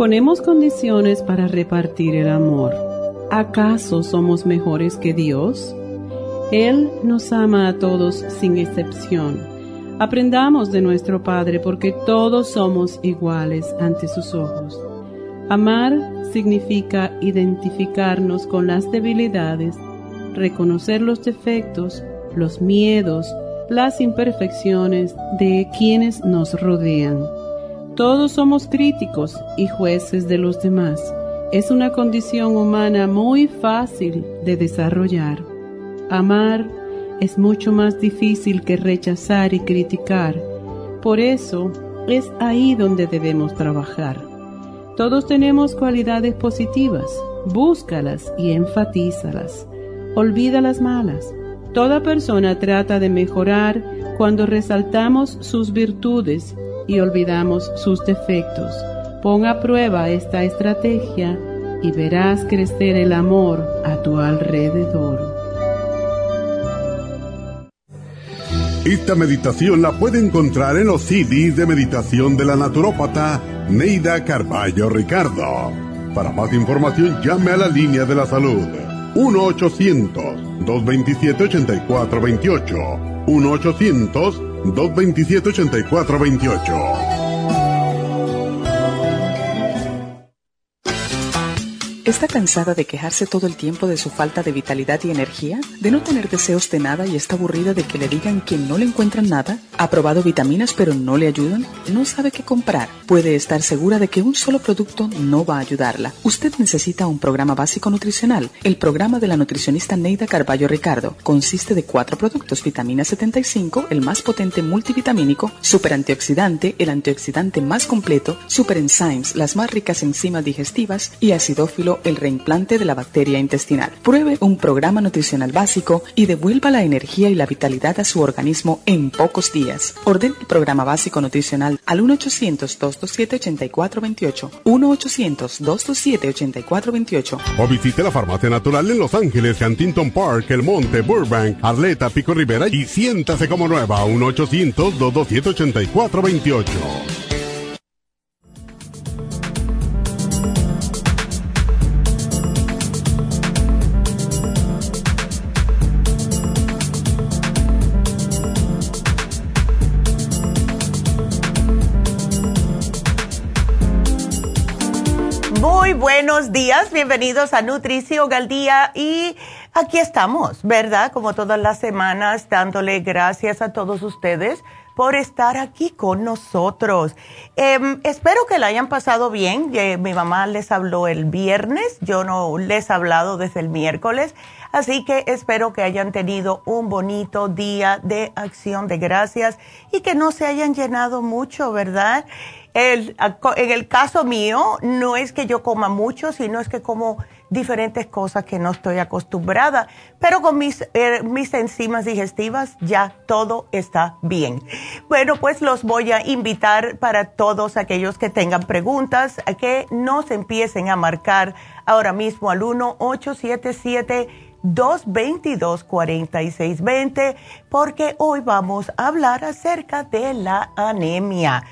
Ponemos condiciones para repartir el amor. ¿Acaso somos mejores que Dios? Él nos ama a todos sin excepción. Aprendamos de nuestro Padre porque todos somos iguales ante sus ojos. Amar significa identificarnos con las debilidades, reconocer los defectos, los miedos, las imperfecciones de quienes nos rodean. Todos somos críticos y jueces de los demás. Es una condición humana muy fácil de desarrollar. Amar es mucho más difícil que rechazar y criticar. Por eso es ahí donde debemos trabajar. Todos tenemos cualidades positivas. Búscalas y enfatízalas. Olvida las malas. Toda persona trata de mejorar cuando resaltamos sus virtudes y olvidamos sus defectos. Pon a prueba esta estrategia y verás crecer el amor a tu alrededor. Esta meditación la puede encontrar en los CDs de meditación de la naturópata Neida Carballo Ricardo. Para más información llame a la línea de la salud 1-800-227-8428. 1-800-227-8428. ¿Está cansada de quejarse todo el tiempo de su falta de vitalidad y energía? ¿De no tener deseos de nada y está aburrida de que le digan que no le encuentran nada? ¿Ha probado vitaminas pero no le ayudan? ¿No sabe qué comprar? Puede estar segura de que un solo producto no va a ayudarla. Usted necesita un programa básico nutricional. El programa de la nutricionista Neida Carballo Ricardo consiste de cuatro productos. Vitamina 75, el más potente multivitamínico, super antioxidante, el antioxidante más completo, super enzymes, las más ricas enzimas digestivas y acidófilo el reimplante de la bacteria intestinal. Pruebe un programa nutricional básico y devuelva la energía y la vitalidad a su organismo en pocos días. Ordene el programa básico nutricional al 1-800-227-8428. 1-800-227-8428. O visite la farmacia natural en Los Ángeles, Huntington Park, El Monte, Burbank, Arleta, Pico Rivera y siéntase como nueva. 1-800-227-8428. Buenos días, bienvenidos a Nutrición al Día y aquí estamos, ¿verdad? Como todas las semanas, dándole gracias a todos ustedes por estar aquí con nosotros. Em, espero que la hayan pasado bien. Eh, mi mamá les habló el viernes, yo no les he hablado desde el miércoles, así que espero que hayan tenido un bonito día de acción de gracias y que no se hayan llenado mucho, ¿verdad? En el caso mío, no es que yo coma mucho, sino es que como diferentes cosas que no estoy acostumbrada, pero con mis, eh, mis enzimas digestivas ya todo está bien. Bueno, pues los voy a invitar para todos aquellos que tengan preguntas a que nos empiecen a marcar ahora mismo al 1-877-222-4620, porque hoy vamos a hablar acerca de la anemia.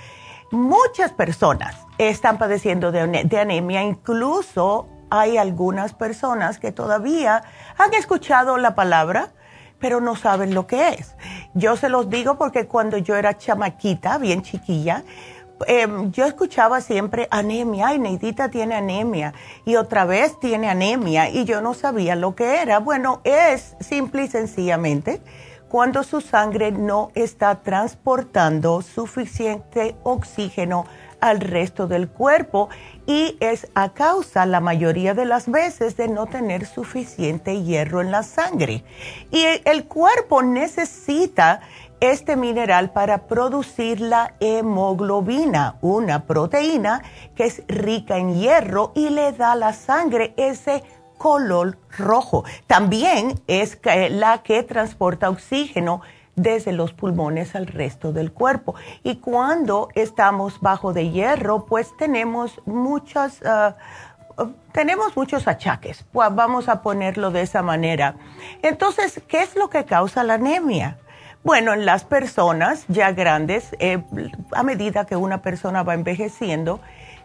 Muchas personas están padeciendo de, anemia, incluso hay algunas personas que todavía han escuchado la palabra, pero no saben lo que es. Yo se los digo porque cuando yo era chamaquita, bien chiquilla, em, yo escuchaba siempre anemia, ay, Neidita tiene anemia, y otra vez tiene anemia, y yo no sabía lo que era. Bueno, es simple y sencillamente cuando su sangre no está transportando suficiente oxígeno al resto del cuerpo y es a causa la mayoría de las veces de no tener suficiente hierro en la sangre. Y el cuerpo necesita este mineral para producir la hemoglobina, una proteína que es rica en hierro y le da a la sangre ese color rojo. También es la que transporta oxígeno desde los pulmones al resto del cuerpo. Y cuando estamos bajo de hierro, pues tenemos muchas... Ah, tenemos muchos achaques, pues vamos a ponerlo de esa manera. Entonces, ¿qué es lo que causa la anemia? Bueno, en las personas ya grandes, eh, a medida que una persona va envejeciendo,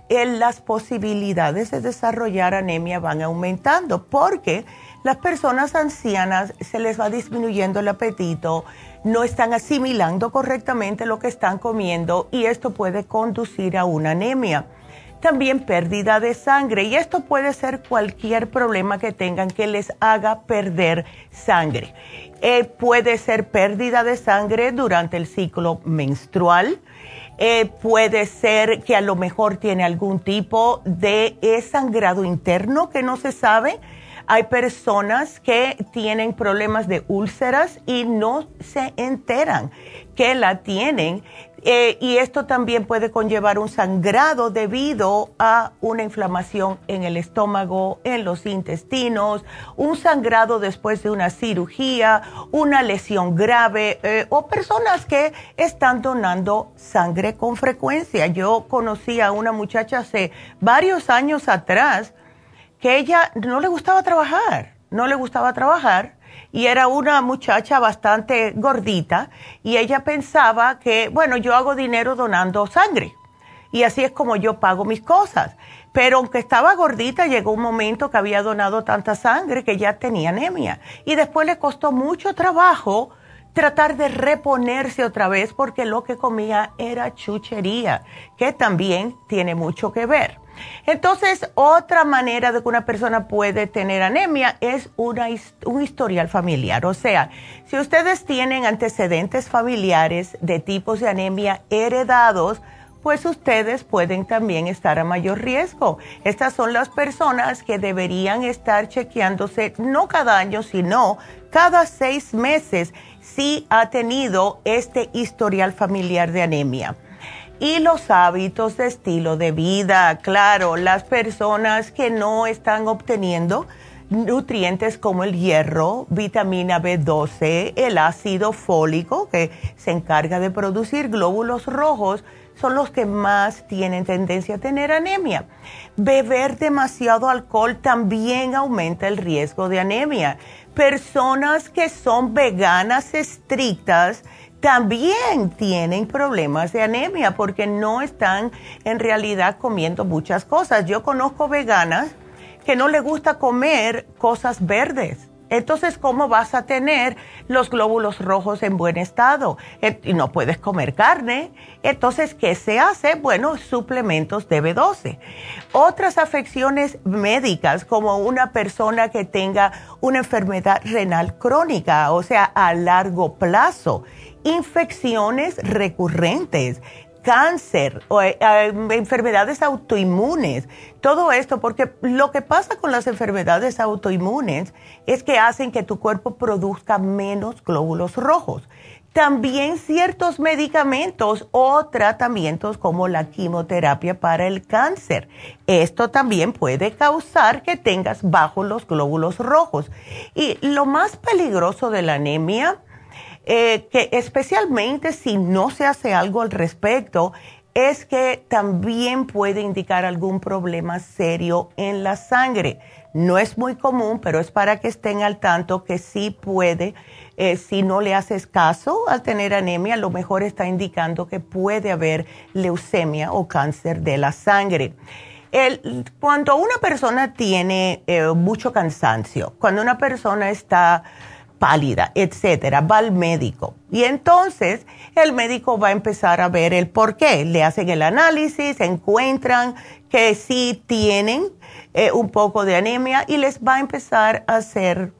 las posibilidades de desarrollar anemia van aumentando porque las personas ancianas se les va disminuyendo el apetito, no están asimilando correctamente lo que están comiendo y esto puede conducir a una anemia. También pérdida de sangre y esto puede ser cualquier problema que tengan que les haga perder sangre. Eh, puede ser pérdida de sangre durante el ciclo menstrual. Eh, puede ser que a lo mejor tiene algún tipo de sangrado interno que no se sabe hay personas que tienen problemas de úlceras y no se enteran que la tienen. Eh, y esto también puede conllevar un sangrado debido a una inflamación en el estómago, en los intestinos, un sangrado después de una cirugía, una lesión grave eh, o personas que están donando sangre con frecuencia. Yo conocí a una muchacha hace varios años atrás que ella no le gustaba trabajar, no le gustaba trabajar y era una muchacha bastante gordita y ella pensaba que, bueno, yo hago dinero donando sangre y así es como yo pago mis cosas. Pero aunque estaba gordita, llegó un momento que había donado tanta sangre que ya tenía anemia y después le costó mucho trabajo tratar de reponerse otra vez porque lo que comía era chuchería, que también tiene mucho que ver. Entonces, otra manera de que una persona puede tener anemia es un historial familiar. O sea, si ustedes tienen antecedentes familiares de tipos de anemia heredados, pues ustedes pueden también estar a mayor riesgo. Estas son las personas que deberían estar chequeándose no cada año, sino cada seis meses si ha tenido este historial familiar de anemia y los hábitos de estilo de vida. Claro, las personas que no están obteniendo nutrientes como el hierro, vitamina B12, el ácido fólico, que se encarga de producir glóbulos rojos, son los que más tienen tendencia a tener anemia. Beber demasiado alcohol también aumenta el riesgo de anemia. Personas que son veganas estrictas, también tienen problemas de anemia porque no están en realidad comiendo muchas cosas. Yo conozco veganas que no les gusta comer cosas verdes. Entonces, ¿cómo vas a tener los glóbulos rojos en buen estado? Y no puedes comer carne. Entonces, ¿qué se hace? Bueno, suplementos de B12. Otras afecciones médicas, como una persona que tenga una enfermedad renal crónica, o sea, a largo plazo infecciones recurrentes, cáncer, o, eh, eh, enfermedades autoinmunes, todo esto, porque lo que pasa con las enfermedades autoinmunes es que hacen que tu cuerpo produzca menos glóbulos rojos. También ciertos medicamentos o tratamientos como la quimioterapia para el cáncer. Esto también puede causar que tengas bajos los glóbulos rojos. Y lo más peligroso de la anemia eh, que especialmente si no se hace algo al respecto, es que también puede indicar algún problema serio en la sangre. No es muy común, pero es para que estén al tanto que sí puede, eh, si no le haces caso al tener anemia, a lo mejor está indicando que puede haber leucemia o cáncer de la sangre. cuando una persona tiene eh, mucho cansancio, cuando una persona está pálida, etcétera, va al médico. Y entonces el médico va a empezar a ver el por qué. Le hacen el análisis, encuentran que sí tienen eh, un poco de anemia y les va a empezar a hacer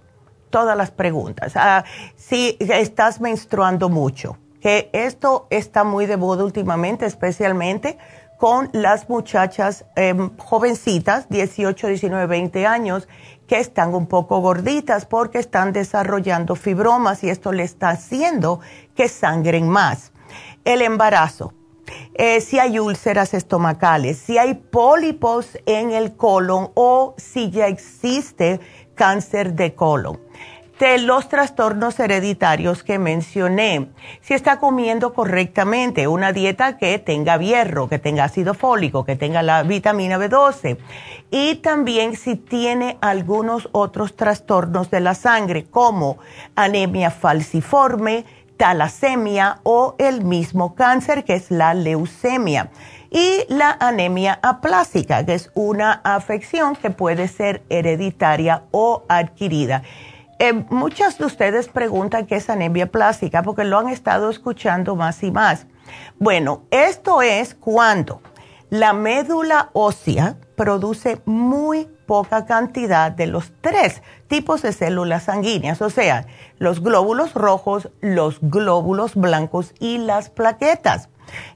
todas las preguntas. Ah, si estás menstruando mucho, que esto está muy de moda últimamente, especialmente con las muchachas em, jovencitas, 18, 19, 20 años, que están un poco gorditas porque están desarrollando fibromas y esto le está haciendo que sangren más. El embarazo. Eh, si hay úlceras estomacales, si hay pólipos en el colon o si ya existe cáncer de colon de los trastornos hereditarios que mencioné. Si está comiendo correctamente, una dieta que tenga hierro, que tenga ácido fólico, que tenga la vitamina B12 y también si tiene algunos otros trastornos de la sangre como anemia falciforme, talasemia o el mismo cáncer que es la leucemia y la anemia aplásica, que es una afección que puede ser hereditaria o adquirida. Eh, muchas de ustedes preguntan qué es anemia plástica porque lo han estado escuchando más y más. Bueno, esto es cuando la médula ósea produce muy poca cantidad de los tres tipos de células sanguíneas, o sea, los glóbulos rojos, los glóbulos blancos y las plaquetas.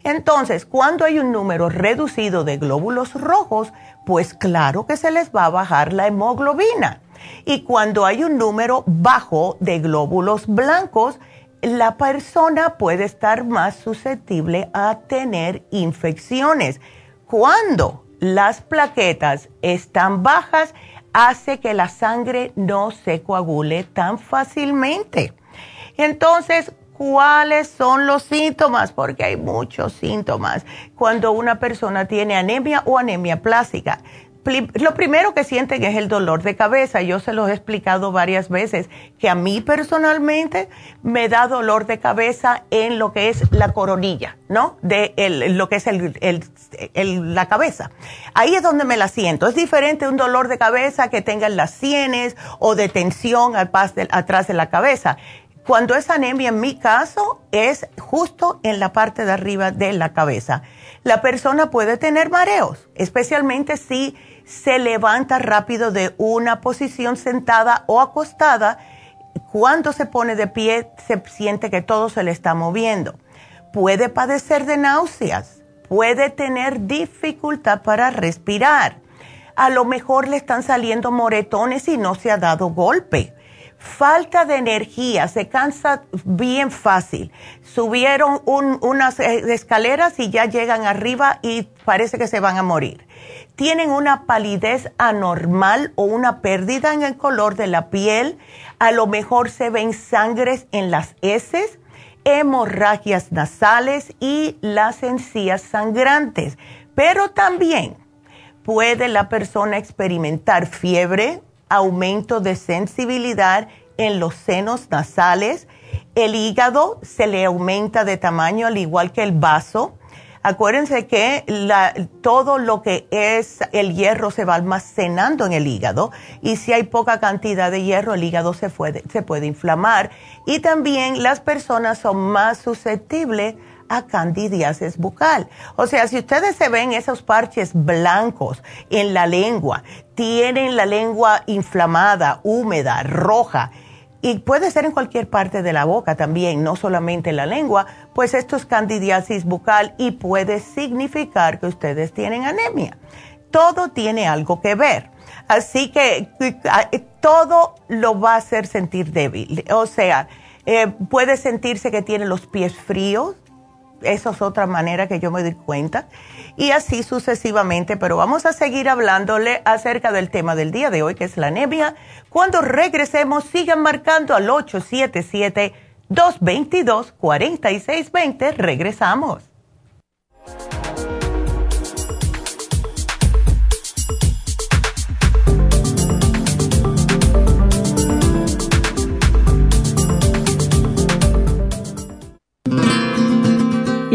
Entonces, cuando hay un número reducido de glóbulos rojos, pues claro que se les va a bajar la hemoglobina. Y cuando hay un número bajo de glóbulos blancos, la persona puede estar más susceptible a tener infecciones. Cuando las plaquetas están bajas, hace que la sangre no se coagule tan fácilmente. Entonces, ¿cuáles son los síntomas? Porque hay muchos síntomas cuando una persona tiene anemia o anemia plástica lo primero que sienten es el dolor de cabeza. Yo se los he explicado varias veces que a mí personalmente me da dolor de cabeza en lo que es la coronilla, ¿no? De lo que es la cabeza. Ahí es donde me la siento. Es diferente un dolor de cabeza que tenga en las sienes o de tensión al atrás de la cabeza. Cuando es anemia, en mi caso, es justo en la parte de arriba de la cabeza. La persona puede tener mareos, especialmente si se levanta rápido de una posición sentada o acostada. Cuando se pone de pie, se siente que todo se le está moviendo. Puede padecer de náuseas, puede tener dificultad para respirar. A lo mejor le están saliendo moretones y no se ha dado golpe. Falta de energía, se cansa bien fácil. Subieron unas escaleras y ya llegan arriba y parece que se van a morir tienen una palidez anormal o una pérdida en el color de la piel, a lo mejor se ven sangres en las heces, hemorragias nasales y las encías sangrantes. Pero también puede la persona experimentar fiebre, aumento de sensibilidad en los senos nasales, el hígado se le aumenta de tamaño al igual que el vaso, Acuérdense que todo lo que es el hierro se va almacenando en el hígado y si hay poca cantidad de hierro el hígado se puede, se puede inflamar. Y también las personas son más susceptibles a candidiasis bucal. O sea, si ustedes se ven esos parches blancos en la lengua, tienen la lengua inflamada, húmeda, roja, y puede ser en cualquier parte de la boca también, no solamente en la lengua, pues esto es candidiasis bucal y puede significar que ustedes tienen anemia. Todo tiene algo que ver. Así que todo lo va a hacer sentir débil. O sea, eh, puede sentirse que tiene los pies fríos, esa es otra manera que yo me doy cuenta. Y así sucesivamente, pero vamos a seguir hablándole acerca del tema del día de hoy, que es la anemia. Cuando regresemos, sigan marcando al 877-222-4620. Regresamos.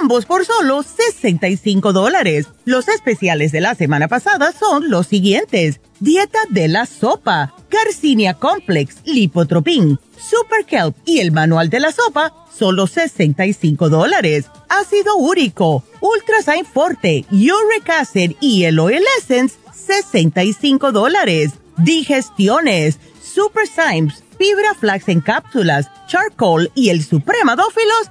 ambos por solo 65 dólares. Los especiales de la semana pasada son los siguientes. Dieta de la sopa, Garcinia Complex, Lipotropin, Super Kelp y el manual de la sopa, solo 65 dólares. Ácido úrico, Ultrasign Forte, Uric Acid y el Oil Essence, 65 dólares. Digestiones, Super Symes, Fibra Flax en cápsulas, Charcoal y el Supremadófilos,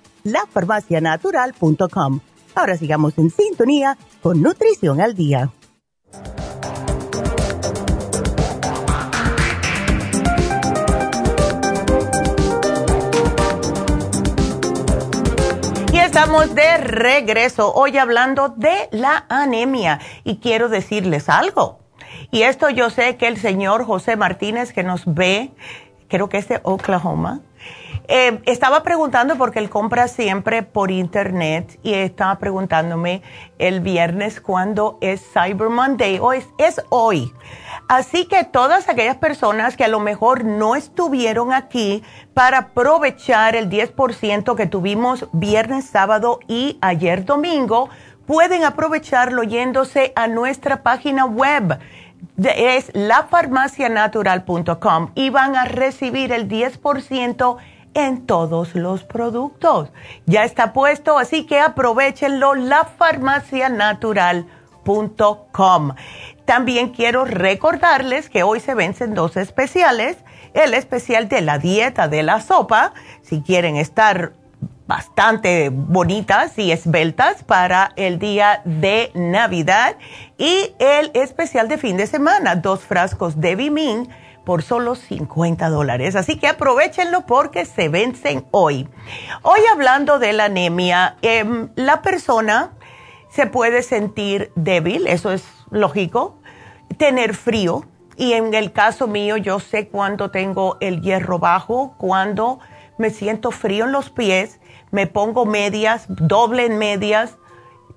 lafarmacianatural.com. Ahora sigamos en sintonía con Nutrición al Día. Y estamos de regreso hoy hablando de la anemia y quiero decirles algo. Y esto yo sé que el señor José Martínez que nos ve, creo que es de Oklahoma, eh, estaba preguntando porque él compra siempre por internet y estaba preguntándome el viernes cuándo es Cyber Monday. O es, es hoy. Así que todas aquellas personas que a lo mejor no estuvieron aquí para aprovechar el 10% que tuvimos viernes, sábado y ayer domingo, pueden aprovecharlo yéndose a nuestra página web es lafarmacianatural.com y van a recibir el 10% en todos los productos. Ya está puesto, así que aprovechenlo, lafarmacianatural.com. También quiero recordarles que hoy se vencen dos especiales. El especial de la dieta de la sopa, si quieren estar bastante bonitas y esbeltas para el día de Navidad. Y el especial de fin de semana, dos frascos de Bimin por solo 50 dólares. Así que aprovechenlo porque se vencen hoy. Hoy hablando de la anemia, em, la persona se puede sentir débil, eso es lógico, tener frío. Y en el caso mío, yo sé cuando tengo el hierro bajo, cuando me siento frío en los pies, me pongo medias, doble en medias,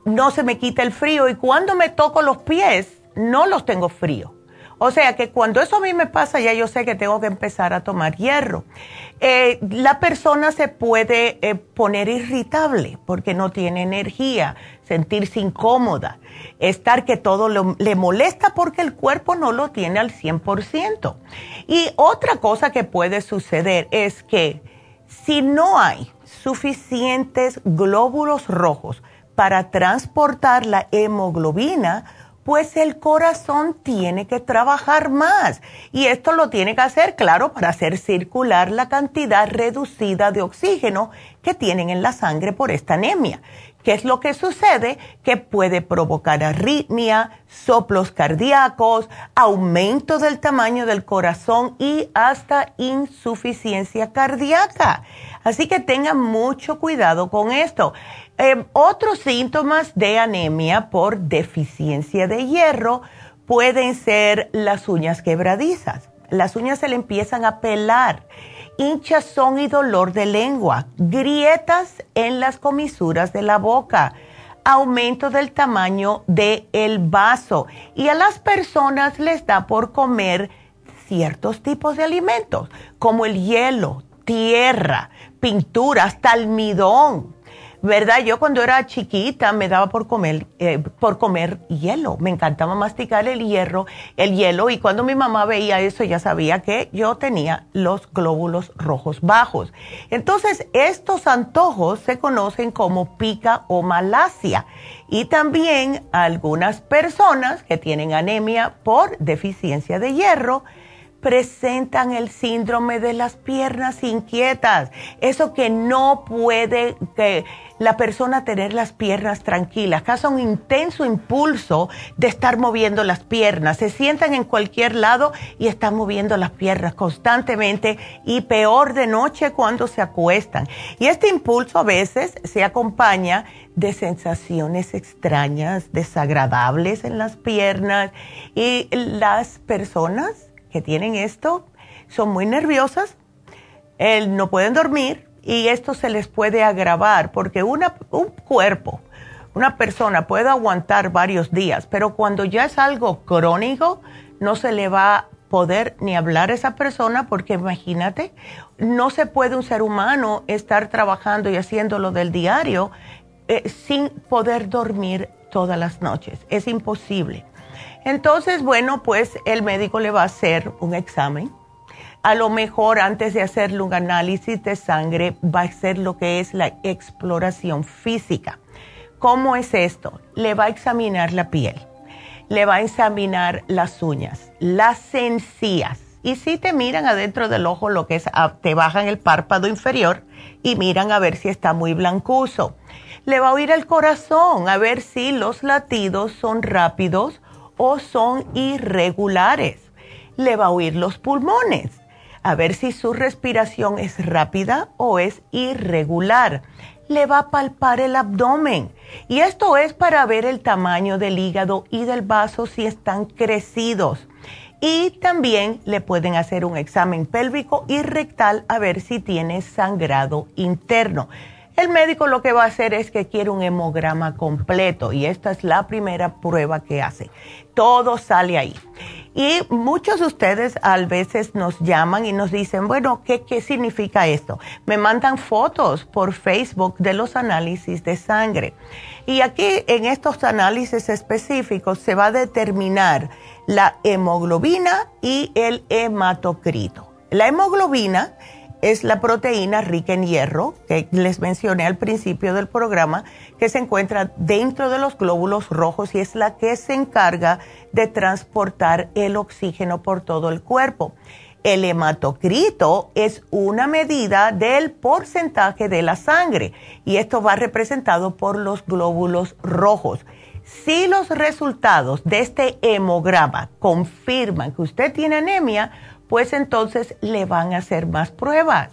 no se me quita el frío y cuando me toco los pies, no los tengo frío. O sea que cuando eso a mí me pasa, ya yo sé que tengo que empezar a tomar hierro. Eh, la persona se puede eh, poner irritable porque no tiene energía, sentirse incómoda, estar que todo le molesta porque el cuerpo no lo tiene al 100%. Y otra cosa que puede suceder es que si no hay suficientes glóbulos rojos para transportar la hemoglobina, pues el corazón tiene que trabajar más. Y esto lo tiene que hacer, claro, para hacer circular la cantidad reducida de oxígeno que tienen en la sangre por esta anemia. ¿Qué es lo que sucede? Que puede provocar arritmia, soplos cardíacos, aumento del tamaño del corazón y hasta insuficiencia cardíaca. Así que tengan mucho cuidado con esto. Em, otros síntomas de anemia por deficiencia de hierro pueden ser las uñas quebradizas. Las uñas se le empiezan a pelar hinchazón y dolor de lengua, grietas en las comisuras de la boca, aumento del tamaño del el vaso y a las personas les da por comer ciertos tipos de alimentos como el hielo, tierra, pintura, hasta almidón, ¿verdad? Yo cuando era chiquita me daba por comer, eh, por comer hielo. Me encantaba masticar el hierro, el hielo, y cuando mi mamá veía eso ya sabía que yo tenía los glóbulos rojos bajos. Entonces, estos antojos se conocen como pica o malasia. Y también algunas personas que tienen anemia por deficiencia de hierro, presentan el síndrome de las piernas inquietas. Eso que no puede que la persona tener las piernas tranquilas, causa un intenso impulso de estar moviendo las piernas. Se sientan en cualquier lado y están moviendo las piernas constantemente y peor de noche cuando se acuestan. Y este impulso a veces se acompaña de sensaciones extrañas, desagradables en las piernas y las personas que tienen esto son muy nerviosas, no pueden dormir y esto se les puede agravar porque un cuerpo, una persona puede aguantar varios días, pero cuando ya es algo crónico, no se le va a poder ni hablar a esa persona porque imagínate, no se puede un ser humano estar trabajando y haciendo lo del diario eh, sin poder dormir todas las noches. Es imposible. Entonces, bueno, pues el médico le va a hacer un examen. A lo mejor antes de hacerle un análisis de sangre va a hacer lo que es la exploración física. ¿Cómo es esto? Le va a examinar la piel, le va a examinar las uñas, las encías. Y si te miran adentro del ojo, lo que es, ah, te bajan el párpado inferior y miran a ver si está muy blancuzo. Le va a oír el corazón, a ver si los latidos son rápidos o son irregulares. Le va a oír los pulmones, a ver si su respiración es rápida o es irregular. Le va a palpar el abdomen. Y esto es para ver el tamaño del hígado y del vaso si están crecidos. Y también le pueden hacer un examen pélvico y rectal a ver si tiene sangrado interno. El médico lo que va a hacer es que quiere un hemograma completo y esta es la primera prueba que hace. Todo sale ahí. Y muchos de ustedes a veces nos llaman y nos dicen, bueno, ¿qué, ¿qué significa esto? Me mandan fotos por Facebook de los análisis de sangre. Y aquí en estos análisis específicos se va a determinar la hemoglobina y el hematocrito. La hemoglobina es la proteína rica en hierro, que les mencioné al principio del programa, que se encuentra dentro de los glóbulos rojos y es la que se encarga de transportar el oxígeno por todo el cuerpo. El hematocrito es una medida del porcentaje de la sangre y esto va representado por los glóbulos rojos. Si los resultados de este hemograma confirman que usted tiene anemia, pues entonces le van a hacer más pruebas.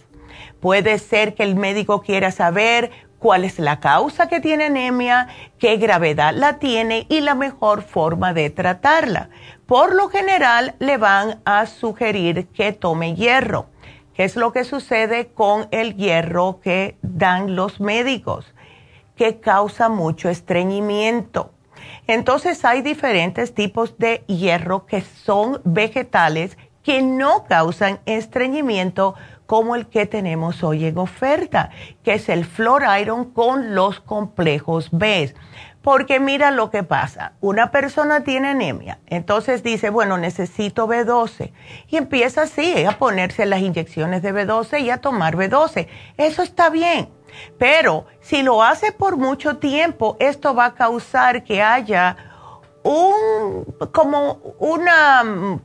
Puede ser que el médico quiera saber cuál es la causa que tiene anemia, qué gravedad la tiene y la mejor forma de tratarla. Por lo general le van a sugerir que tome hierro. ¿Qué es lo que sucede con el hierro que dan los médicos? Que causa mucho estreñimiento. Entonces hay diferentes tipos de hierro que son vegetales que no causan estreñimiento como el que tenemos hoy en oferta, que es el Flor Iron con los complejos B. Porque mira lo que pasa, una persona tiene anemia, entonces dice, bueno, necesito B12 y empieza así a ponerse las inyecciones de B12 y a tomar B12. Eso está bien, pero si lo hace por mucho tiempo, esto va a causar que haya un, como una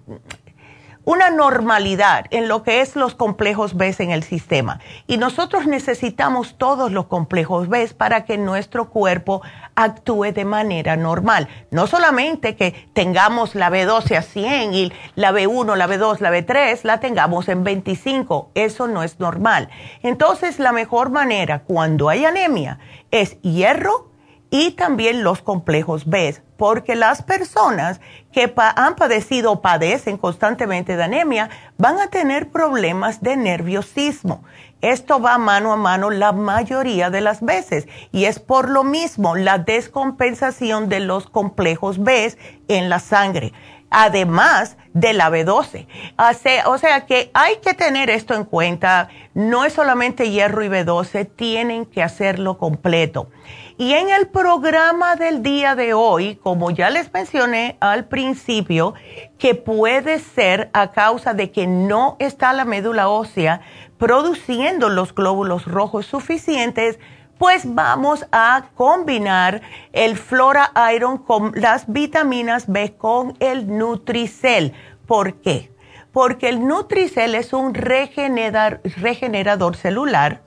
una normalidad en lo que es los complejos B en el sistema. Y nosotros necesitamos todos los complejos B para que nuestro cuerpo actúe de manera normal. No solamente que tengamos la B12 a 100 y la B1, la B2, la B3 la tengamos en 25. Eso no es normal. Entonces, la mejor manera cuando hay anemia es hierro y también los complejos B, porque las personas que han padecido o padecen constantemente de anemia van a tener problemas de nerviosismo. Esto va mano a mano la mayoría de las veces y es por lo mismo la descompensación de los complejos B en la sangre además de la B12. O sea que hay que tener esto en cuenta. No es solamente hierro y B12, tienen que hacerlo completo. Y en el programa del día de hoy, como ya les mencioné al principio, que puede ser a causa de que no está la médula ósea produciendo los glóbulos rojos suficientes, pues vamos a combinar el Flora Iron con las vitaminas B con el Nutricel. ¿Por qué? Porque el Nutricel es un regenerador celular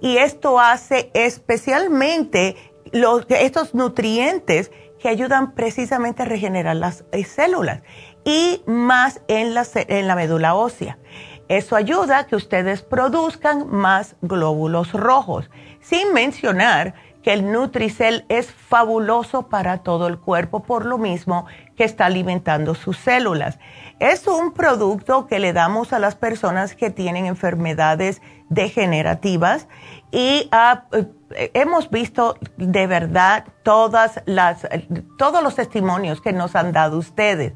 y esto hace especialmente los, estos nutrientes que ayudan precisamente a regenerar las eh, células y más en la, en la médula ósea. Eso ayuda a que ustedes produzcan más glóbulos rojos sin mencionar que el Nutricel es fabuloso para todo el cuerpo por lo mismo que está alimentando sus células. Es un producto que le damos a las personas que tienen enfermedades degenerativas y ah, eh, hemos visto de verdad todas las, todos los testimonios que nos han dado ustedes.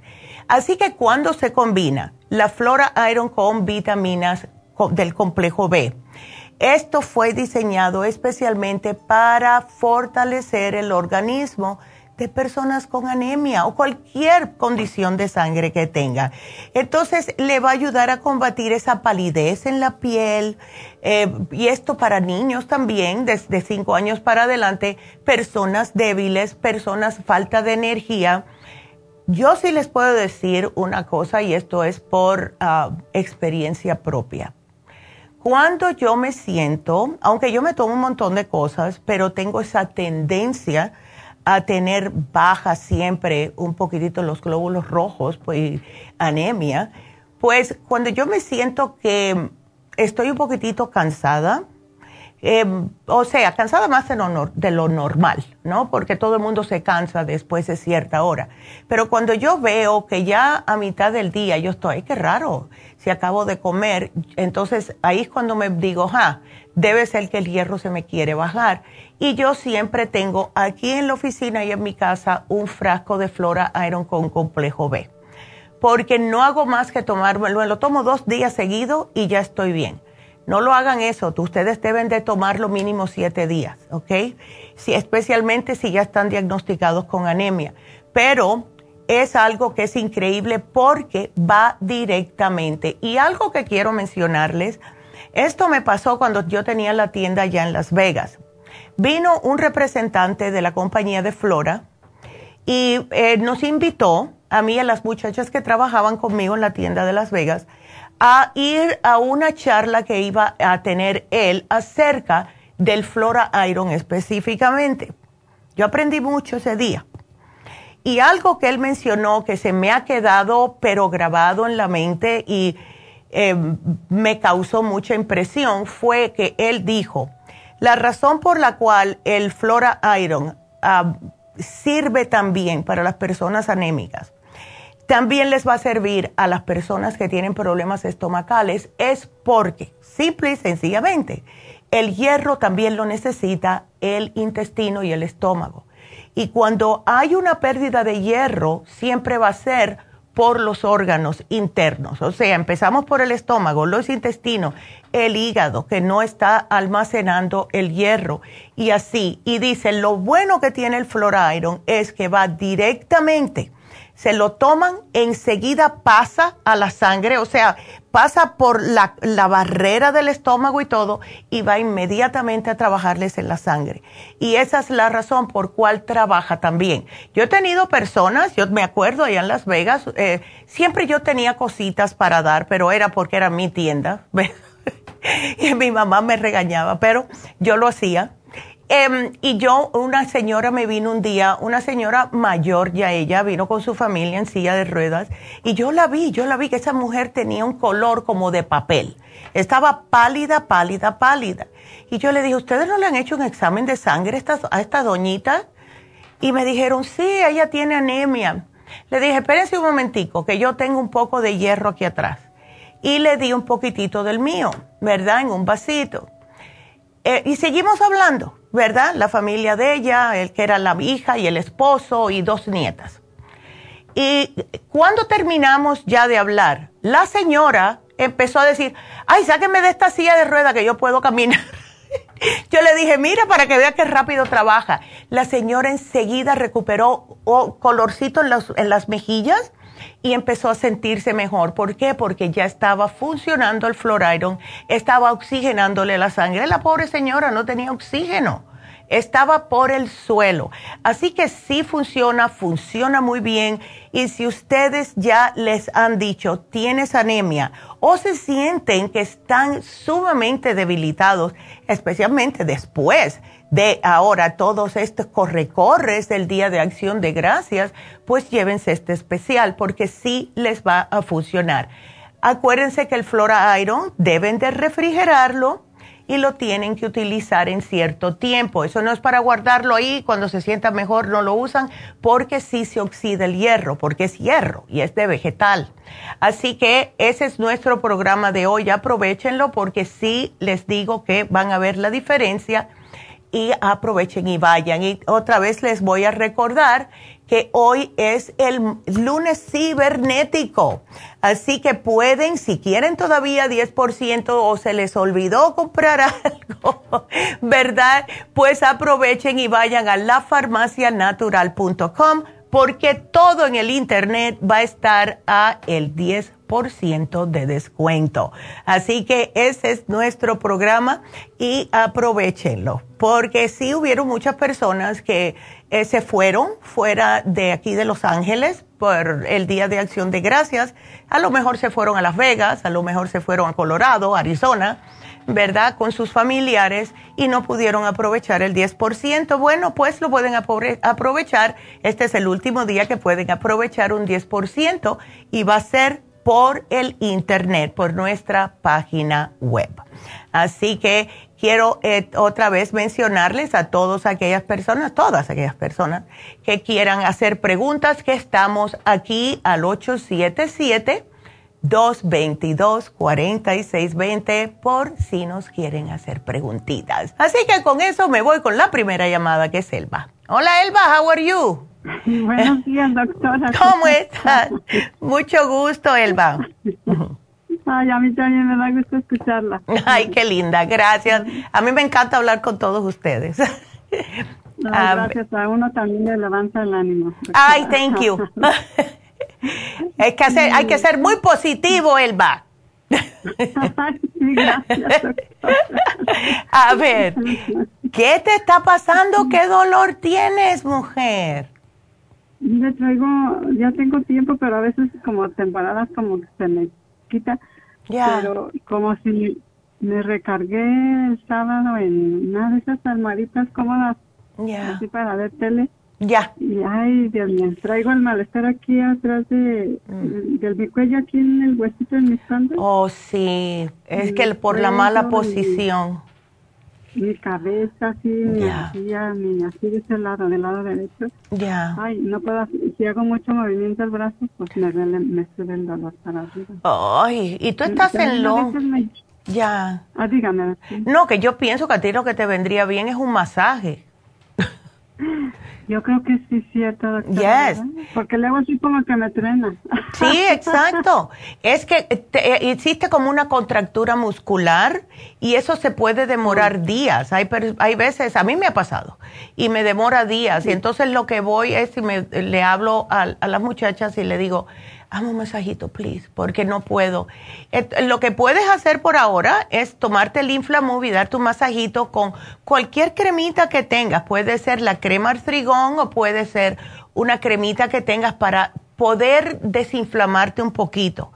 Así que cuando se combina la Flora Iron con vitaminas del complejo B, esto fue diseñado especialmente para fortalecer el organismo de personas con anemia o cualquier condición de sangre que tenga. Entonces le va a ayudar a combatir esa palidez en la piel eh, y esto para niños también, desde 5 años para adelante, personas débiles, personas falta de energía. Yo sí les puedo decir una cosa y esto es por ah, experiencia propia cuando yo me siento, aunque yo me tomo un montón de cosas, pero tengo esa tendencia a tener baja siempre un poquitito los glóbulos rojos, pues anemia, pues cuando yo me siento que estoy un poquitito cansada, Em, o sea, cansada más de lo, de lo, normal, ¿no? Porque todo el mundo se cansa después de cierta hora. Pero cuando yo veo que ya a mitad del día yo estoy, ay, qué raro, si acabo de comer, entonces ahí es cuando me digo, ah, debe ser que el hierro se me quiere bajar. Y yo siempre tengo aquí en la oficina y en mi casa un frasco de Flora Iron con complejo B. Porque no hago más que tomármelo, lo tomo dos días seguidos y ya estoy bien no lo hagan eso, ustedes deben de tomarlo mínimo siete días, ¿ok? Si, especialmente si ya están diagnosticados con anemia. Pero es algo que es increíble porque va directamente. Y algo que quiero mencionarles, esto me pasó cuando yo tenía la tienda allá en Las Vegas. Vino un representante de la compañía de Flora y eh, nos invitó, a mí y a las muchachas que trabajaban conmigo en la tienda de Las Vegas, a ir a una charla que iba a tener él acerca del Flora Iron específicamente. Yo aprendí mucho ese día. Y algo que él mencionó que se me ha quedado pero grabado en la mente y em, me causó mucha impresión fue que él dijo, la razón por la cual el Flora Iron ah, sirve también para las personas anémicas también les va a servir a las personas que tienen problemas estomacales es porque, simple y sencillamente, el hierro también lo necesita el intestino y el estómago. Y cuando hay una pérdida de hierro, siempre va a ser por los órganos internos. O sea, empezamos por el estómago, los intestinos, el hígado, que no está almacenando el hierro, y así. Y dice, lo bueno que tiene el Iron es que va directamente se lo toman, enseguida pasa a la sangre, o sea, pasa por la, barrera del estómago y todo, y va inmediatamente a trabajarles en la sangre. Y esa es la razón por cual trabaja también. Yo he tenido personas, yo me acuerdo allá en Las Vegas, eh, siempre yo tenía cositas para dar, pero era porque era mi tienda. y mi mamá me regañaba, pero yo lo hacía Em, y yo, una señora me vino un día, una señora mayor ya ella, vino con su familia en silla de ruedas, y yo la vi, yo la vi que esa mujer tenía un color como de papel. Estaba pálida, pálida, pálida. Y yo le dije, ¿ustedes no le han hecho un examen de sangre a esta, doñita? y me dijeron, sí, ella tiene anemia. Le dije, espérense un momentico, que yo tengo un poco de hierro aquí atrás. Y le di un poquitito del mío, ¿verdad? En un vasito. Eh, y seguimos hablando, ¿verdad? La familia de ella, el que era la hija y el esposo y dos nietas. Y cuando terminamos ya de hablar, la señora empezó a decir, ay, sáqueme de esta silla de rueda que yo puedo caminar. yo le dije, mira para que vea qué rápido trabaja. La señora enseguida recuperó colorcito en, en las mejillas y empezó a sentirse mejor. ¿Por qué? Porque ya estaba funcionando el fluoride, estaba oxigenándole la sangre. La pobre señora no tenía oxígeno, estaba por el suelo. Así que sí funciona, funciona muy bien. Y si ustedes ya les han dicho, tienes anemia o se sienten que están sumamente debilitados, especialmente después de ahora todos estos correcorres del Día de Acción de Gracias, pues llévense este especial porque sí les va a funcionar. Acuérdense que el Flora Iron deben de refrigerarlo y lo tienen que utilizar en cierto tiempo. Eso no es para guardarlo ahí, cuando se sienta mejor no lo usan, porque sí se oxida el hierro, porque es hierro y es de vegetal. Así que ese es nuestro programa de hoy, aprovechenlo porque sí les digo que van a ver la diferencia y aprovechen y vayan. Y otra vez les voy a recordar que hoy es el lunes cibernético. Así que pueden, si quieren todavía 10% o se les olvidó comprar algo, ¿verdad? Pues aprovechen y vayan a lafarmacianatural.com porque todo en el Internet va a estar a el 10% de descuento. Así que ese es nuestro programa y aprovechenlo, porque sí hubieron muchas personas que eh, se fueron fuera de aquí de Los Ángeles por el Día de Acción de Gracias. A lo mejor se fueron a Las Vegas, a lo mejor se fueron a Colorado, Arizona ¿verdad? Con sus familiares y no pudieron aprovechar el 10%. Bueno, pues lo pueden aprovechar. Este es el último día que pueden aprovechar un 10% y va a ser por el Internet, por nuestra página web. Así que quiero eh, otra vez mencionarles a todas aquellas personas, todas aquellas personas que quieran hacer preguntas, que estamos aquí al 877. 222-4620 por si nos quieren hacer preguntitas. Así que con eso me voy con la primera llamada que es Elba. Hola Elba, how are you? Buenos días, doctora. ¿Cómo estás? Mucho gusto, Elba. Ay, a mí también me da gusto escucharla. Ay, qué linda, gracias. A mí me encanta hablar con todos ustedes. gracias, a uno también le levanta el ánimo. Ay, thank you. que hacer, hay que ser muy positivo, Elba. A ver, ¿qué te está pasando? ¿Qué dolor tienes, mujer? Me traigo, ya tengo tiempo, pero a veces como temporadas como que se me quita. Ya. Pero como si me recargué el sábado en una de esas almohaditas cómodas. Ya. Así para ver tele. Ya. Y ay, Dios mío, traigo el malestar aquí atrás de, mm. del mi cuello, aquí en el huesito de mi espalda. Oh, sí, es que por la mala posición. Mi, cabeza, así, mi silla, mi, así de ese lado, del lado derecho. Ya. Ay, no puedo, si hago mucho movimiento el brazo, pues me, me sube el dolor para arriba. Ay, y tú estás en lo... Ya. Ah, dígame. No, que yo pienso que a ti lo que te vendría bien es un masaje. Yo creo que sí es cierto, doctora. Yes. Porque luego sí como que me trena. Sí, exacto. es que te, hiciste como una contractura muscular y eso se puede demorar días. Hay, hay veces, a mí me ha pasado, y me demora días. Y entonces lo que voy es y me, le hablo a, a las muchachas y le digo, Hazme un masajito, please, porque no puedo. lo que puedes hacer por ahora es tomarte el Inflamove y darte un masajito con cualquier cremita que tengas. Puede ser la crema artrigón o puede ser una cremita que tengas para poder desinflamarte un poquito.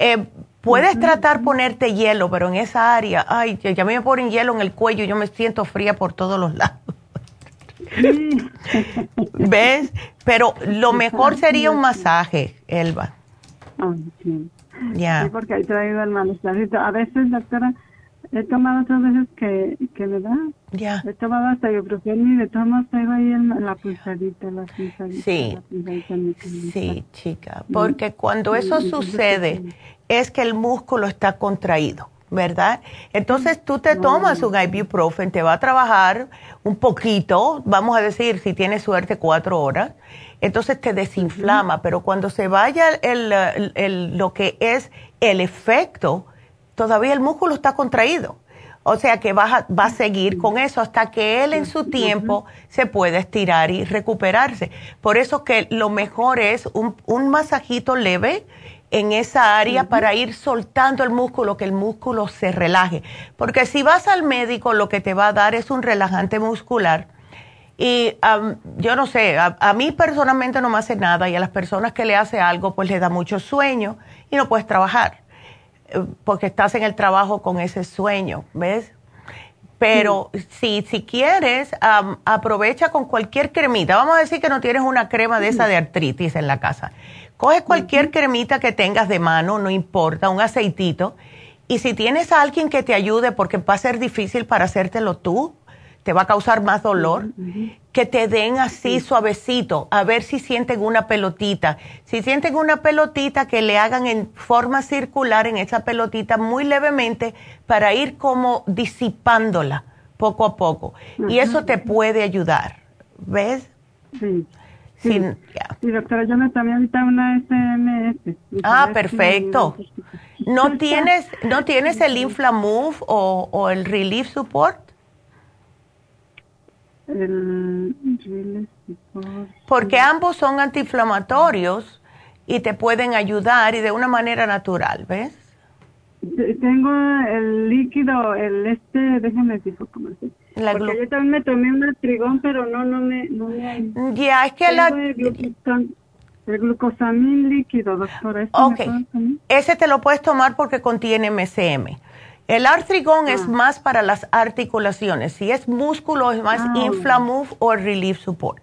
Eh, puedes tratar ponerte hielo, pero en esa área, ay, ya me ponen hielo en el cuello y yo me siento fría por todos los lados. ¿Ves? Pero lo mejor sería un masaje, Elba. Sí. porque ahí traído el malestarcito. A veces, doctora, he tomado otras veces que, que me da. Ya. He tomado hasta ibuprofeno y de todas traigo ahí en la pulsadita, la pulsadita. Sí. la pulsadita. Sí, chica, porque cuando eso sucede es que el músculo está contraído, ¿verdad? Entonces tú te tomas un ibuprofen, te va a trabajar un poquito, vamos a decir, si tienes suerte, cuatro horas, entonces te desinflama, pero cuando se vaya el, el- el- lo que es el efecto, todavía el músculo está contraído. O sea que vas a- va a seguir con eso hasta que él en su tiempo se pueda estirar y recuperarse. Por eso que lo mejor es un, un masajito leve en esa área para ir soltando el músculo, que el músculo se relaje. Porque si vas al médico, lo que te va a dar es un relajante muscular. Y am, yo no sé, a, a mí personalmente no me hace nada y a las personas que le hace algo, pues le da mucho sueño y no puedes trabajar eh, porque estás en el trabajo con ese sueño, ¿ves? Pero si, si quieres, aprovecha con cualquier cremita. Vamos a decir que no tienes una crema de esa de artritis en la casa. Coge cualquier cremita que tengas de mano, no importa, un aceitito. Y si tienes a alguien que te ayude, porque va a ser difícil para hacértelo tú, te va a causar más dolor, que te den así suavecito, a ver si sienten una pelotita. Si sienten una pelotita, que le hagan en forma circular en esa pelotita muy levemente para ir como disipándola poco a poco. Y eso te puede ayudar, ¿ves? Sí. Sin-. Sí, doctora, yo me tomé ahorita una SMS. Ah, si- perfecto. ¿No tienes, ¿no tienes el Inflamove o, o el Relief Support? El Relay Support. Porque ambos son antiinflamatorios y te pueden ayudar y de una manera natural, ¿ves? Te- Tengo el líquido, el este, déjame decir cómo se La Porque yo también me tomé un trigón, pero no, no me, no me. Ya, es que la... El, glucosan- el glucosamín líquido, doctora. ¿Este Ok, ese te lo puedes tomar porque contiene MCM. El artrigón es más para las articulaciones. Si es músculo, es más Ah. Inflamove o el Relief Support.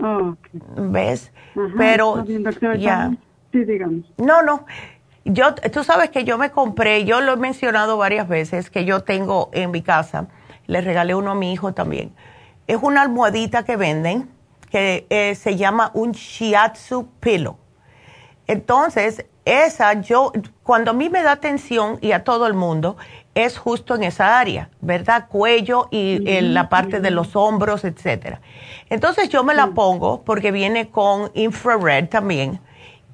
Oh, ok. ¿Ves? Ajá, Pero, bien, doctora, ya. Sí, digamos. No, no. Yo, tú sabes que yo me compré, yo lo he mencionado varias veces, que yo tengo en mi casa, le regalé uno a mi hijo también. Es una almohadita que venden que eh, se llama un shiatsu pillow. Entonces, esa yo, cuando a mí me da tensión y a todo el mundo, es justo en esa área, ¿verdad? Cuello y en la parte de los hombros, etcétera. Entonces yo me la pongo porque viene con infrared también.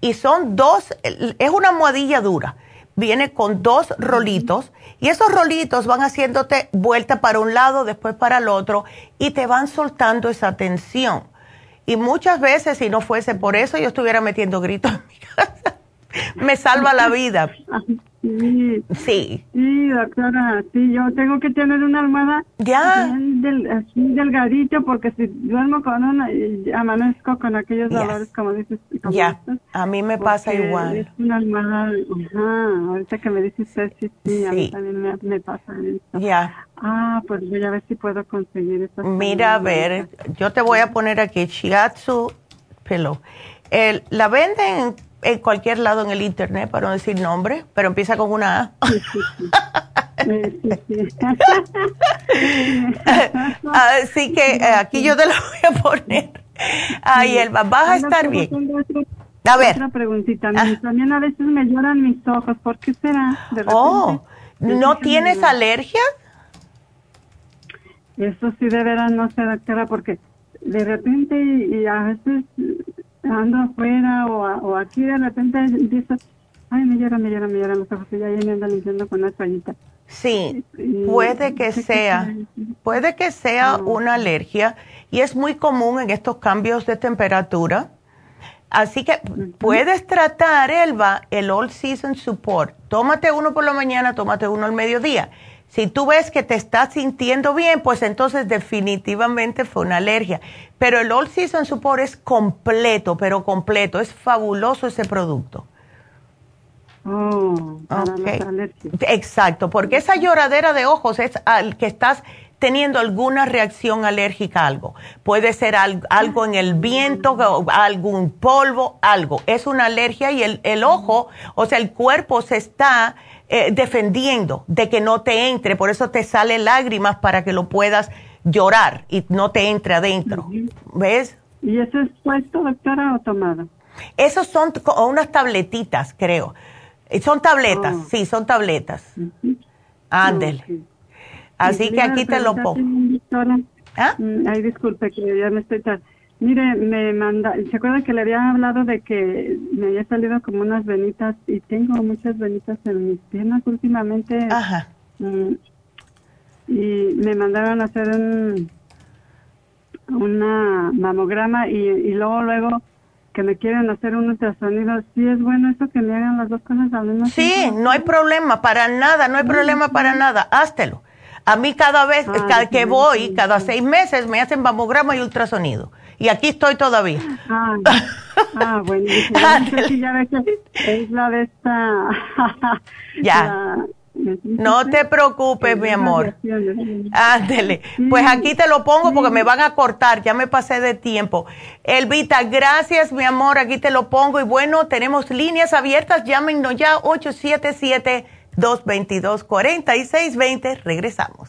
Y son dos, es una almohadilla dura. Viene con dos rolitos y esos rolitos van haciéndote vuelta para un lado, después para el otro y te van soltando esa tensión. Y muchas veces, si no fuese por eso, yo estuviera metiendo gritos en mi casa. Me salva la vida. Sí, Sí. sí, doctora, sí, yo tengo que tener una almohada Ya. bien del, así delgadito porque si duermo con una y amanezco con aquellos Yes. dolores como dices. como Ya. estos, A mí me pasa igual. Es una almohada, ajá, ahorita que me dices usted, sí, sí, a Sí. mí también me, me pasa eso. Ya. Ah, pues voy a ver si puedo conseguir esas Mira, a ver, yo te voy a poner aquí Shiatsu Pillow. El- la venden en, cualquier lado en el internet, para no decir nombre, pero empieza con una A. Sí, sí, sí. Así que eh, aquí yo te lo voy a poner. Ay, Elba, vas a estar bien. A ver. Otra preguntita. Ah. También a veces me lloran mis ojos. ¿Por qué será? De Oh, ¿no tienes alergia? Eso sí, de veras, no sé, doctora, porque de repente y a veces ando afuera o, a- o aquí de repente empiezo, ay, me llora, me llora, me lloran los ojos y ya me andan limpiando con una toallita. Sí, puede que sea, puede que sea una alergia y es muy común en estos cambios de temperatura. Así que puedes tratar, Elba, el All Season Support. Tómate uno por la mañana, tómate uno al mediodía. Si tú ves que te estás sintiendo bien, pues entonces definitivamente fue una alergia. Pero el All Season Support es completo, pero completo. Es fabuloso ese producto. Oh, para Ok. las alergias. Exacto, porque esa lloradera de ojos es al que estás teniendo alguna reacción alérgica a algo. Puede ser algo en el viento, algún polvo, algo. Es una alergia y el, ojo, o sea, el cuerpo se está eh, defendiendo de que no te entre. Por eso te salen lágrimas para que lo puedas llorar y no te entre adentro. ¿Ves? ¿Y eso es puesto, doctora, o tomado? Esos son unas tabletitas, creo. Son tabletas, oh. sí, son tabletas. Ándele. Así que aquí te lo pongo. ¿Ah? Mm, ay, disculpe que ya me estoy Mire, me manda, ¿se acuerda que le había hablado de que me había salido como unas venitas y tengo muchas venitas en mis piernas últimamente? Ajá. Mm, y me mandaron a hacer un una mamograma y, y luego luego que me quieren hacer un ultrasonido, sí es bueno eso que me hagan las dos cosas al mismo sí, tiempo. Sí, no hay problema para nada, no hay problema para nada, háztelo. A mí cada vez cada que voy, cada seis meses, me hacen mamograma y ultrasonido. Y aquí estoy todavía. Ah, ah bueno. ya ves que es la de esta... ya. No te preocupes, mi amor. Ándele. Pues aquí te lo pongo porque me van a cortar, ya me pasé de tiempo. Elvita, gracias, mi amor, aquí te lo pongo. Y bueno, tenemos líneas abiertas, llámenos ya 877-222-4620. Regresamos.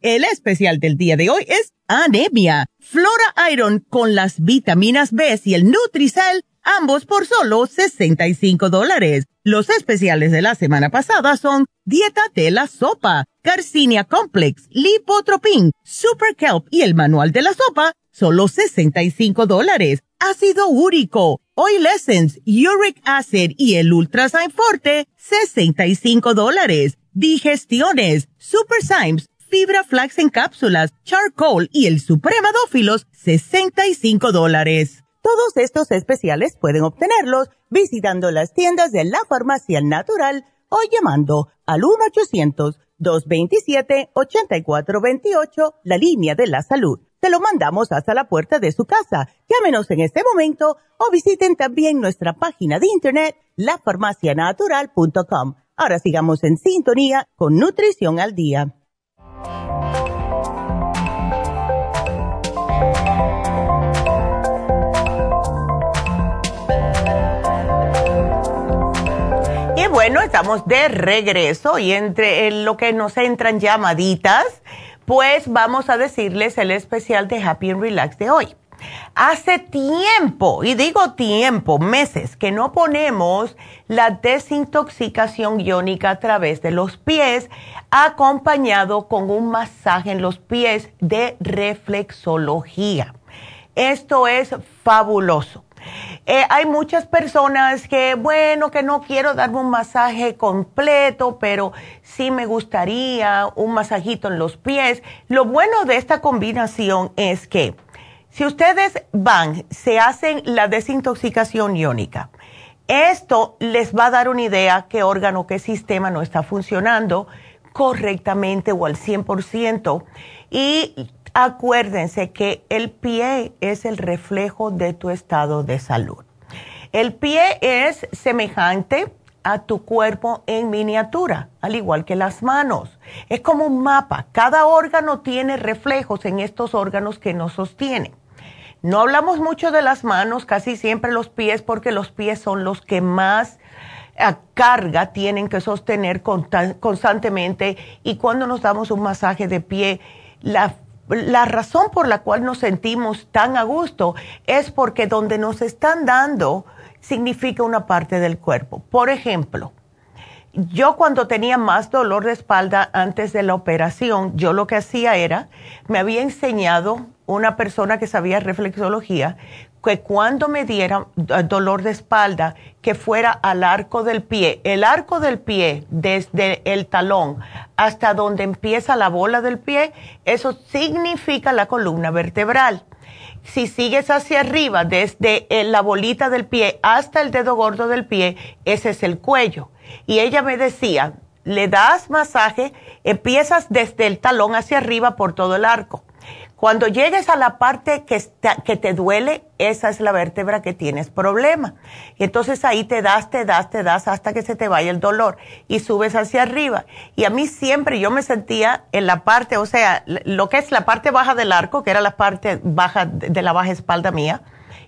El especial del día de hoy es anemia, Flora Iron con las vitaminas B y el Nutricel, ambos por solo 65 dólares. Los especiales de la semana pasada son Dieta de la Sopa, Garcinia Complex, Lipotropin, Super Kelp y el Manual de la Sopa, solo 65 dólares. Ácido úrico, Oil Essence, Uric Acid y el Ultrasign Forte, 65 dólares. Digestiones, Super Symes, fibra flax en cápsulas, charcoal y el supremadófilos, 65 dólares. Todos estos especiales pueden obtenerlos visitando las tiendas de la farmacia natural o llamando al 1-800-227-8428, la línea de la salud. Te lo mandamos hasta la puerta de su casa. Llámenos en este momento o visiten también nuestra página de internet, lafarmacianatural.com. Ahora sigamos en sintonía con Nutrición al Día. Y bueno, estamos de regreso y entre lo que nos entran llamaditas, pues vamos a decirles el especial de Happy and Relax de hoy. Hace tiempo, y digo tiempo, meses, que no ponemos la desintoxicación iónica a través de los pies, acompañado con un masaje en los pies de reflexología. Esto es fabuloso. Eh, hay muchas personas que, bueno, que no quiero darme un masaje completo, pero sí me gustaría un masajito en los pies. Lo bueno de esta combinación es que si ustedes van, se hacen la desintoxicación iónica Esto les va a dar una idea qué órgano, qué sistema no está funcionando correctamente o al 100%. Y acuérdense que el pie es el reflejo de tu estado de salud. El pie es semejante a tu cuerpo en miniatura, al igual que las manos. Es como un mapa. Cada órgano tiene reflejos en estos órganos que nos sostienen. No hablamos mucho de las manos, casi siempre los pies, porque los pies son los que más eh, carga tienen que sostener constantemente. Y cuando nos damos un masaje de pie, la, la razón por la cual nos sentimos tan a gusto es porque donde nos están dando significa una parte del cuerpo. Por ejemplo, yo cuando tenía más dolor de espalda antes de la operación, yo lo que hacía era, me había enseñado una persona que sabía reflexología, que cuando me diera eh, dolor de espalda, que fuera al arco del pie. El arco del pie, desde el talón hasta donde empieza la bola del pie, eso significa la columna vertebral. Si sigues hacia arriba, desde eh, la bolita del pie hasta el dedo gordo del pie, ese es el cuello. Y ella me decía, le das masaje, empiezas desde el talón hacia arriba por todo el arco cuando llegues a la parte que, que te duele, esa es la vértebra que tienes problema. Y entonces ahí te das, te das, te das hasta que se te vaya el dolor y subes hacia arriba. Y a mí siempre yo me sentía en la parte, o sea, lo que es la parte baja del arco, que era la parte baja de la baja espalda mía,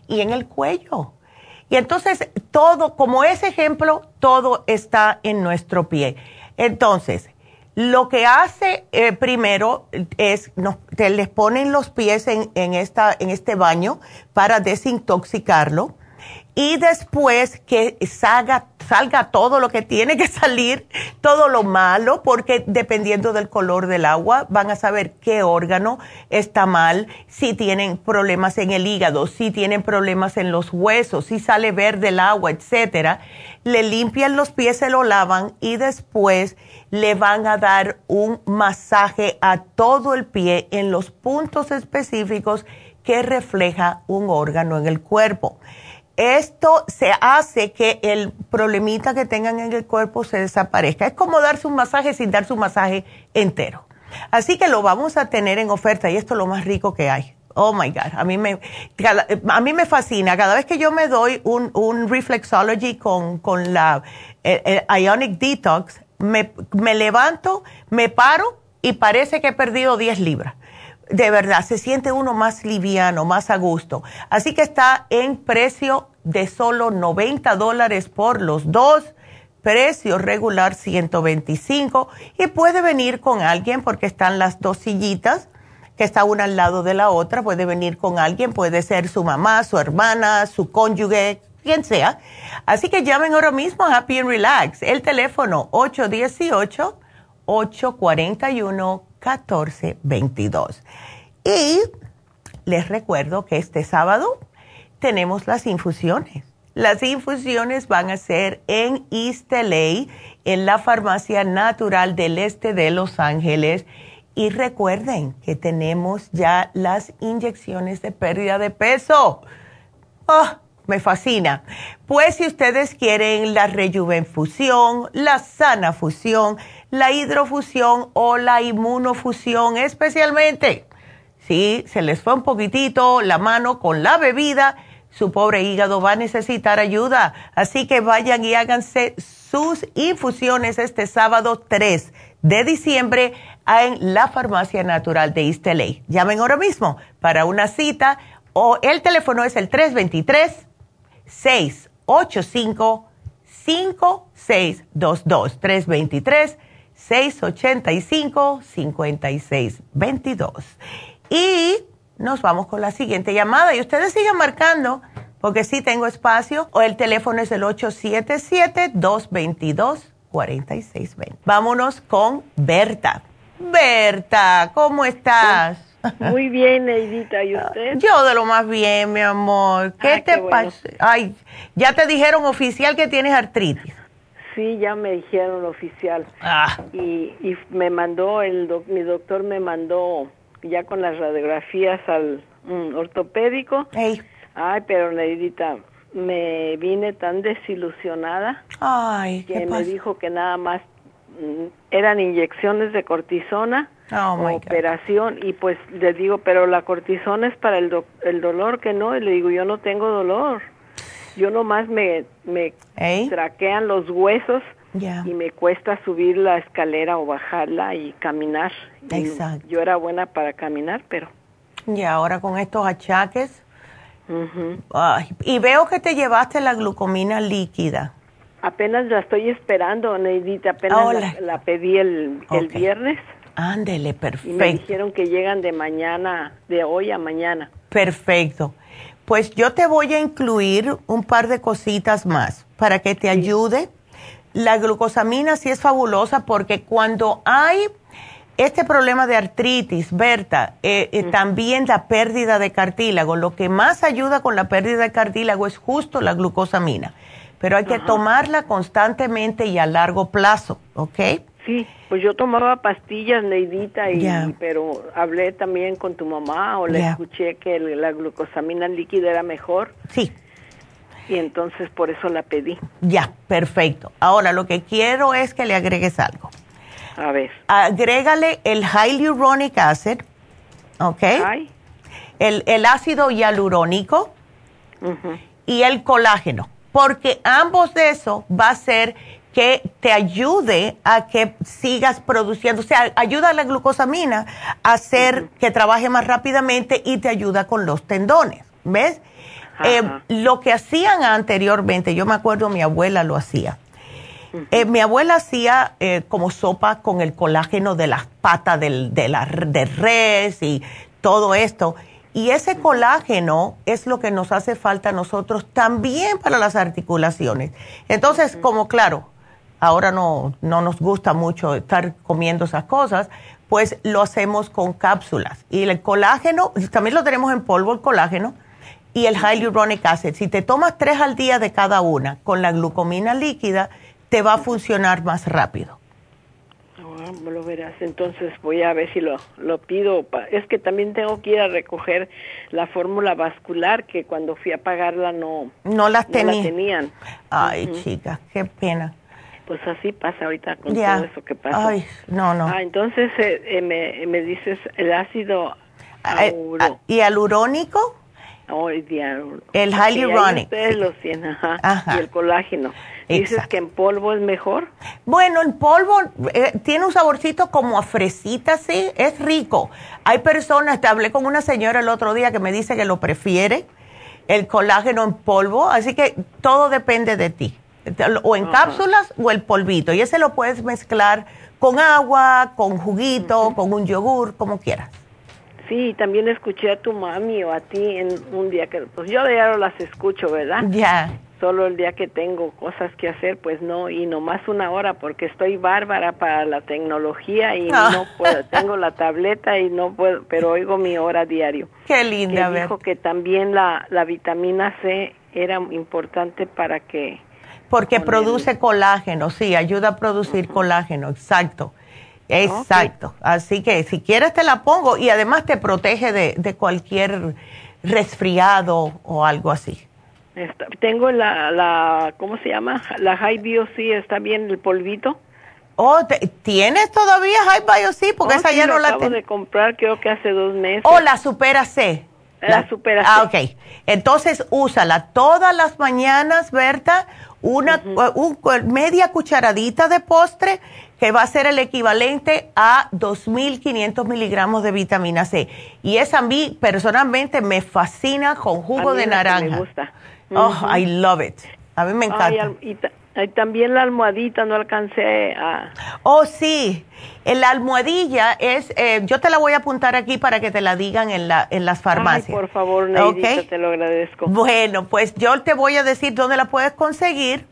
y en el cuello. Y entonces todo, como ese ejemplo, todo está en nuestro pie. Entonces, lo que hace eh, primero es, te les ponen los pies en, esta, en este baño para desintoxicarlo y después que salga, salga todo lo que tiene que salir, todo lo malo, porque dependiendo del color del agua van a saber qué órgano está mal, si tienen problemas en el hígado, si tienen problemas en los huesos, si sale verde el agua, etcétera. Le limpian los pies, se lo lavan y después le van a dar un masaje a todo el pie en los puntos específicos que refleja un órgano en el cuerpo. Esto se hace que el problemita que tengan en el cuerpo se desaparezca. Es como darse un masaje sin darse un masaje entero. Así que lo vamos a tener en oferta y esto es lo más rico que hay. Oh my God, a mí me, a mí me fascina. Cada vez que yo me doy un, un reflexology con, con la Ionic Detox, me, me levanto, me paro y parece que he perdido 10 libras. De verdad, se siente uno más liviano, más a gusto. Así que está en precio de solo 90 dólares por los dos, precio regular 125 y puede venir con alguien porque están las dos sillitas que está una al lado de la otra, puede venir con alguien, puede ser su mamá, su hermana, su cónyuge, quien sea. Así que llamen ahora mismo a Happy and Relax. El teléfono 818-841-1422. Y les recuerdo que este sábado tenemos las infusiones. Las infusiones van a ser en East en la Farmacia Natural del Este de Los Ángeles. Y recuerden que tenemos ya las inyecciones de pérdida de peso. Oh, me fascina. Pues si ustedes quieren la rejuvenfusión, la sana fusión, la hidrofusión o la inmunofusión especialmente, si se les fue un poquitito la mano con la bebida, su pobre hígado va a necesitar ayuda. Así que vayan y háganse sus infusiones este sábado 3 de diciembre en la Farmacia Natural de East Llamen ahora mismo para una cita o el teléfono es el 323 685-5622. 323-685-5622. Y nos vamos con la siguiente llamada. Y ustedes sigan marcando, porque sí tengo espacio. O el teléfono es el 877-222-4620. Vámonos con Berta. Berta, ¿cómo estás? Muy bien, Neidita, ¿y usted? Yo de lo más bien, mi amor. ¿Qué ah, te pasa? Ay, ya te dijeron oficial que tienes artritis. Sí, ya me dijeron oficial. Ah. Y, y me mandó, el mi doctor me mandó ya con las radiografías al mm, ortopédico. Ay, pero Neidita, me vine tan desilusionada Ay, que me dijo que nada más mm, eran inyecciones de cortisona Oh, my God. operación y pues le digo, pero la cortisona es para el, do- el dolor que no, y le digo, yo no tengo dolor. Yo nomás me, me traquean los huesos Ya. y me cuesta subir la escalera o bajarla y caminar. Y Exacto. Yo era buena para caminar, pero... Y ahora con estos achaques. Ay, y veo que te llevaste la glucomina líquida. Apenas la estoy esperando, Neidita, apenas la, la pedí el, el Ok. viernes Ándele, y me perfecto. dijeron que llegan de mañana, de hoy a mañana. Perfecto. Pues yo te voy a incluir un par de cositas más para que te ayude. La glucosamina sí es fabulosa porque cuando hay este problema de artritis, Berta, eh, eh, también la pérdida de cartílago, lo que más ayuda con la pérdida de cartílago es justo la glucosamina, pero hay que Ajá. tomarla constantemente y a largo plazo, ¿ok? Sí, pues yo tomaba pastillas, Neidita, y, pero hablé también con tu mamá o le escuché que la glucosamina líquida era mejor. Sí. Y entonces por eso la pedí. Ya, perfecto. Ahora lo que quiero es que le agregues algo. A ver. agrégale el hyaluronic acid, ¿ok? El, el ácido hialurónico y el colágeno, porque ambos de eso va a hacer que te ayude a que sigas produciendo, o sea, ayuda a la glucosamina a hacer que trabaje más rápidamente y te ayuda con los tendones, ¿ves? Eh, lo que hacían anteriormente, yo me acuerdo mi abuela lo hacía. Eh, mi abuela hacía eh, como sopa con el colágeno de las patas del, de la de res y todo esto. Y ese colágeno es lo que nos hace falta a nosotros también para las articulaciones. Entonces, como claro, ahora no, no nos gusta mucho estar comiendo esas cosas, pues lo hacemos con cápsulas. Y el colágeno, también lo tenemos en polvo, el colágeno, y el hyaluronic acid. Si te tomas tres al día de cada una con la glucomina líquida, te va a funcionar más rápido. Ah, lo verás. Entonces voy a ver si lo, lo pido. Es que también tengo que ir a recoger la fórmula vascular que cuando fui a pagarla no, No las no la tenía. tenían. Ay, Ujú. chica, qué pena. Pues así pasa ahorita con Ya. todo eso que pasa. Ay, no, no. Ah, entonces eh, eh, me, me dices el ácido Eh, auro. ah, ¿Y alurónico? Oh, el. El hyaluronic, Ustedes lo tienen, ajá. Ajá. Y el colágeno. Dices Exacto. que en polvo es mejor. Bueno, el polvo eh, tiene un saborcito como a fresita, sí, es rico. Hay personas, te hablé con una señora el otro día que me dice que lo prefiere, el colágeno en polvo, así que todo depende de ti. O en cápsulas o el polvito. Y ese lo puedes mezclar con agua, con juguito, con un yogur, como quieras. Sí, también escuché a tu mami o a ti en un día que, pues yo diario las escucho, ¿verdad? Ya. Solo el día que tengo cosas que hacer, pues no, y nomás una hora porque estoy bárbara para la tecnología y Ah. no puedo, tengo la tableta y no puedo, pero oigo mi hora diario. Qué linda, que ver. dijo que también la, la vitamina C era importante para que Porque produce colágeno, sí, ayuda a producir colágeno, exacto. Exacto. Así que si quieres te la pongo y además te protege de, de cualquier resfriado o algo así. Está- tengo la, la, ¿cómo se llama? La High Bio, sí, está bien el polvito. Oh, te- ¿tienes todavía High Bio? Sí, porque Oh, esa sí, ya no la acabo tengo. de comprar, creo que hace dos meses. Oh, la Supera C. La Supera Ah, ok. Entonces, úsala todas las mañanas, Berta, una un- media cucharadita de postre que va a ser el equivalente a 2.500 miligramos de vitamina C. Y esa a mí personalmente me fascina con jugo de naranja. Me gusta. Oh. I love it. A mí me encanta. Ay, y también la almohadita no alcancé a... Oh, sí. La almohadilla es, eh, yo te la voy a apuntar aquí para que te la digan en, la, en las farmacias. Ay, por favor, Neidita, Ok. te lo agradezco. Bueno, pues yo te voy a decir dónde la puedes conseguir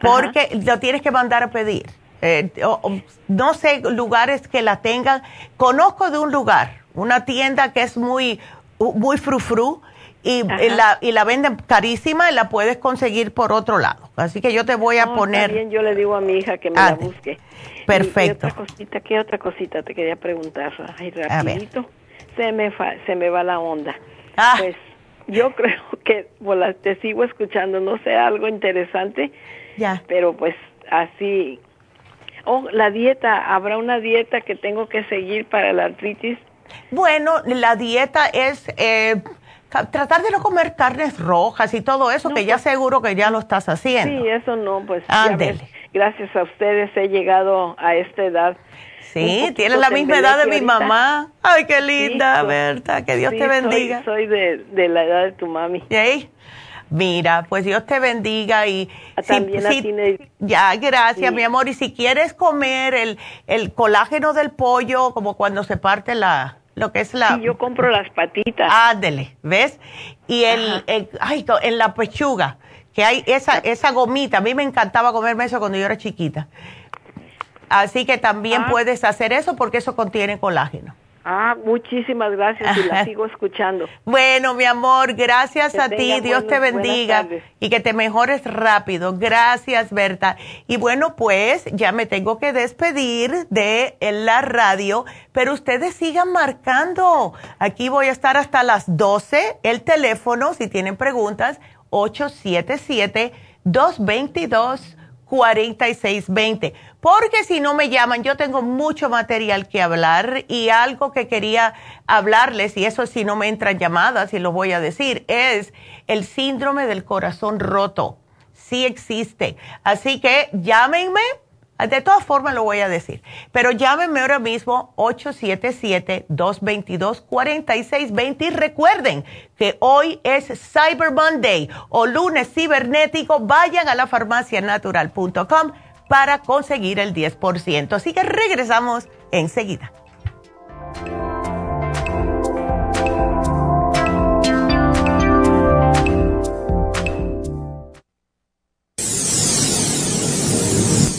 porque lo tienes que mandar a pedir. Eh, o- o- no sé lugares que la tengan. Conozco de un lugar, una tienda que es muy, muy frufru y, la, y la venden carísima y la puedes conseguir por otro lado. Así que yo te voy a No, poner. Bien, yo le digo a mi hija que me Ah, la busque. perfecto. Y, y otra cosita, ¿qué otra cosita te quería preguntar? Ay, A ver. rapidito. Se me, fa- se me va la onda. Ah. Pues yo creo que te sigo escuchando, no sé, algo interesante. Ya. Pero pues así. Oh, la dieta, ¿habrá una dieta que tengo que seguir para la artritis? Bueno, la dieta es eh, tratar de no comer carnes rojas y todo eso, que ya pues seguro que ya lo estás haciendo. Sí, eso no, pues gracias a ustedes he llegado a esta edad. Sí, tienes la misma edad de mi mamá. Ay, qué linda, Berta, que Dios te bendiga. Soy, de, la edad de tu mami. ¿Sí? Mira, pues Dios te bendiga y ah, también ya, gracias, mi amor. Y si quieres comer el, el colágeno del pollo, como cuando se parte la, lo que es la... Sí, yo compro las patitas. Ándele, ¿ves? Y el, ay, en la pechuga, que hay esa, esa gomita, a mí me encantaba comerme eso cuando yo era chiquita. Así que también ah. puedes hacer eso porque eso contiene colágeno. Ah, muchísimas gracias y la sigo escuchando. Bueno, mi amor, gracias a ti. Dios te bendiga y que te mejores rápido. Gracias, Berta. Y bueno, pues ya me tengo que despedir de la radio, pero ustedes sigan marcando. Aquí voy a estar hasta las 12. El teléfono, si tienen preguntas, 877 222 4620. Porque si no me llaman, yo tengo mucho material que hablar y algo que quería hablarles, y eso si no me entran llamadas, y lo voy a decir, es el síndrome del corazón roto. Sí existe. Así que llámenme de todas formas lo voy a decir. Pero llámenme ahora mismo 877-222-4620 y recuerden que hoy es Cyber Monday o lunes cibernético. Vayan a la farmacianatural.com para conseguir el 10%. Así que regresamos enseguida.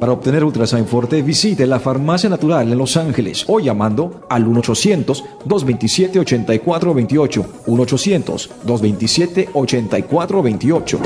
Para obtener Ultrasign Forte, visite la Farmacia Natural en Los Ángeles o llamando al 1-800-227-8428. 1-800-227-8428.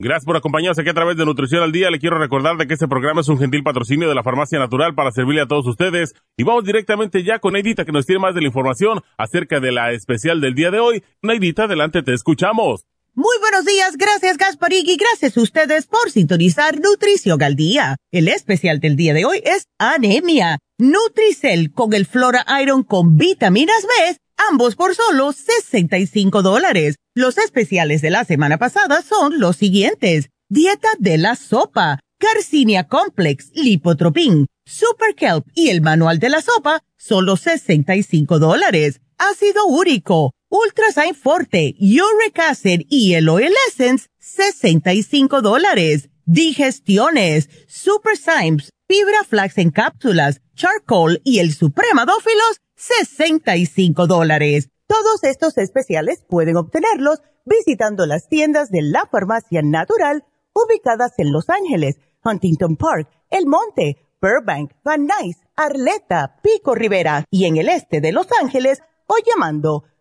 Gracias por acompañarnos aquí a través de Nutrición al Día. Le quiero recordar de que este programa es un gentil patrocinio de la Farmacia Natural para servirle a todos ustedes. Y vamos directamente ya con Neidita que nos tiene más de la información acerca de la especial del día de hoy. Neidita, adelante, te escuchamos. Muy buenos días, gracias Gasparig y gracias a ustedes por sintonizar Nutrición al Día. El especial del día de hoy es anemia. Nutricel con el Flora Iron con vitaminas B ambos por solo 65 dólares. Los especiales de la semana pasada son los siguientes. Dieta de la sopa, Carcinia Complex, Lipotropin, Super Kelp y el manual de la sopa, solo 65 dólares. Ácido úrico, Ultrasign Forte, Uric Acid y el Oil Essence, 65 dólares. Digestiones, Super Symes, Fibra Flax en cápsulas, Charcoal y el Supremadófilos, 65 dólares. Todos estos especiales pueden obtenerlos visitando las tiendas de la farmacia natural ubicadas en Los Ángeles, Huntington Park, El Monte, Burbank, Van Nuys, Arleta, Pico Rivera y en el este de Los Ángeles o llamando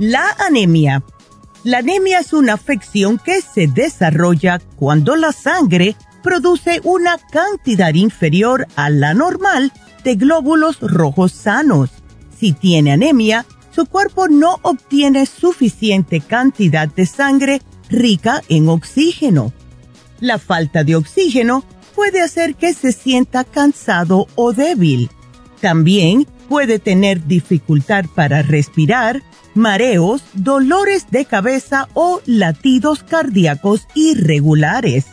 La anemia la anemia es una afección que se desarrolla cuando la sangre produce una cantidad inferior a la normal de glóbulos rojos sanos. Si tiene anemia, su cuerpo no obtiene suficiente cantidad de sangre rica en oxígeno. La falta de oxígeno puede hacer que se sienta cansado o débil. También puede tener dificultad para respirar, mareos, dolores de cabeza o latidos cardíacos irregulares.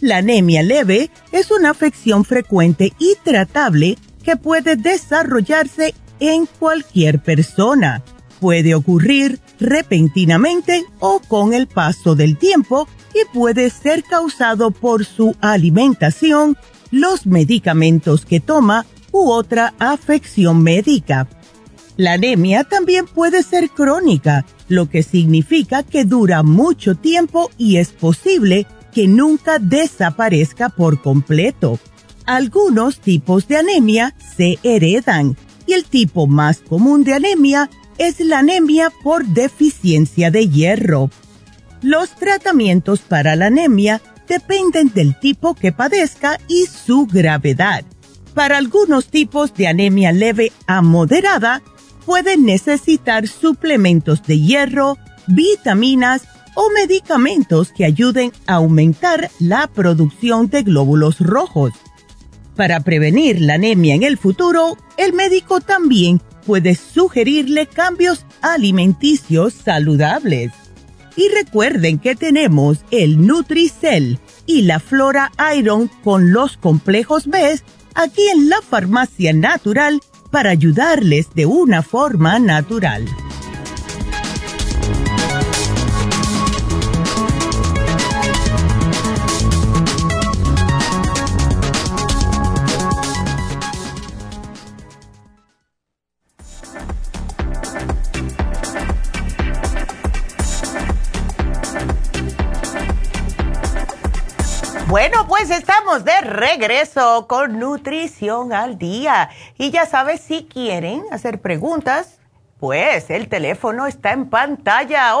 La anemia leve es una afección frecuente y tratable que puede desarrollarse en cualquier persona. Puede ocurrir repentinamente o con el paso del tiempo y puede ser causado por su alimentación, los medicamentos que toma u otra afección médica. La anemia también puede ser crónica, lo que significa que dura mucho tiempo y es posible que nunca desaparezca por completo. Algunos tipos de anemia se heredan y el tipo más común de anemia es la anemia por deficiencia de hierro. Los tratamientos para la anemia dependen del tipo que padezca y su gravedad. Para algunos tipos de anemia leve a moderada, pueden necesitar suplementos de hierro, vitaminas o medicamentos que ayuden a aumentar la producción de glóbulos rojos. Para prevenir la anemia en el futuro, el médico también puede sugerirle cambios alimenticios saludables. Y recuerden que tenemos el Nutricel y la Flora Iron con los complejos B aquí en la farmacia natural para ayudarles de una forma natural. Bueno, pues estamos de regreso con Nutrición al Día. Y ya sabes, si quieren hacer preguntas, pues el teléfono está en pantalla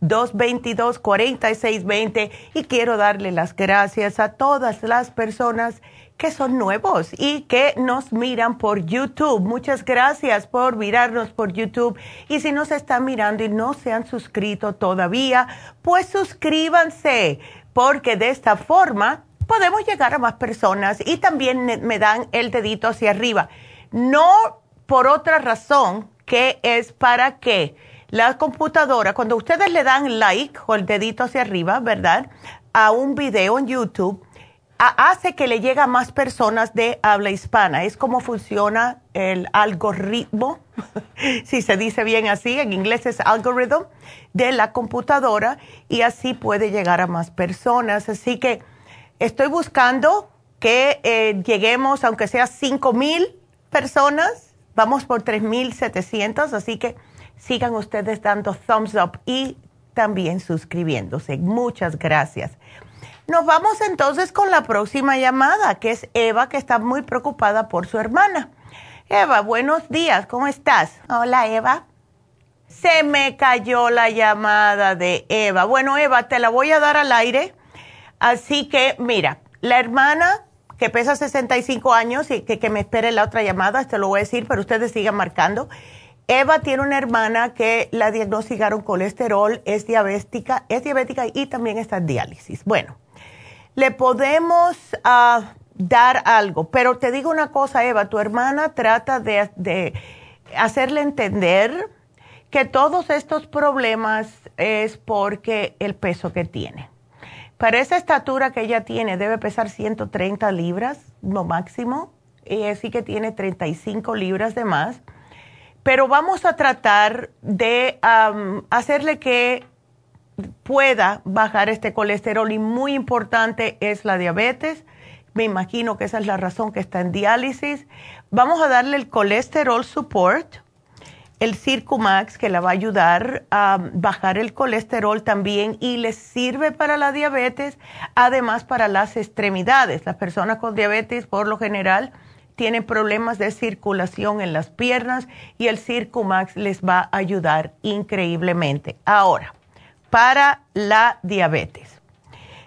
877-222-4620. Y quiero darle las gracias a todas las personas que son nuevos y que nos miran por YouTube. Muchas gracias por mirarnos por YouTube. Y si nos están mirando y no se han suscrito todavía, pues suscríbanse porque de esta forma podemos llegar a más personas y también me dan el dedito hacia arriba. No por otra razón que es para que la computadora, cuando ustedes le dan like o el dedito hacia arriba, ¿verdad? A un video en YouTube, hace que le llegue a más personas de habla hispana. Es como funciona el algoritmo, si se dice bien así, en inglés es algoritmo, de la computadora y así puede llegar a más personas. Así que estoy buscando que eh, lleguemos, aunque sea 5 mil personas, vamos por 3.700, así que sigan ustedes dando thumbs up y también suscribiéndose. Muchas gracias. Nos vamos entonces con la próxima llamada, que es Eva, que está muy preocupada por su hermana. Eva, buenos días, ¿cómo estás? Hola, Eva. Se me cayó la llamada de Eva. Bueno, Eva, te la voy a dar al aire. Así que, mira, la hermana que pesa 65 años y que, que me espere la otra llamada, te lo voy a decir, pero ustedes sigan marcando. Eva tiene una hermana que la diagnosticaron colesterol, es diabética, es diabética y también está en diálisis. Bueno, le podemos ah, dar algo, pero te digo una cosa, Eva, tu hermana trata de, hacerle entender que todos estos problemas es porque el peso que tiene. Para esa estatura que ella tiene, debe pesar 130 libras, lo máximo, y así que tiene 35 libras de más. Pero vamos a tratar de hacerle que pueda bajar este colesterol y muy importante es la diabetes. Me imagino que esa es la razón que está en diálisis. Vamos a darle el colesterol support, el Circumax que la va a ayudar a bajar el colesterol también y le sirve para la diabetes, además para las extremidades. Las personas con diabetes por lo general tienen problemas de circulación en las piernas y el Circumax les va a ayudar increíblemente. Ahora, para la diabetes.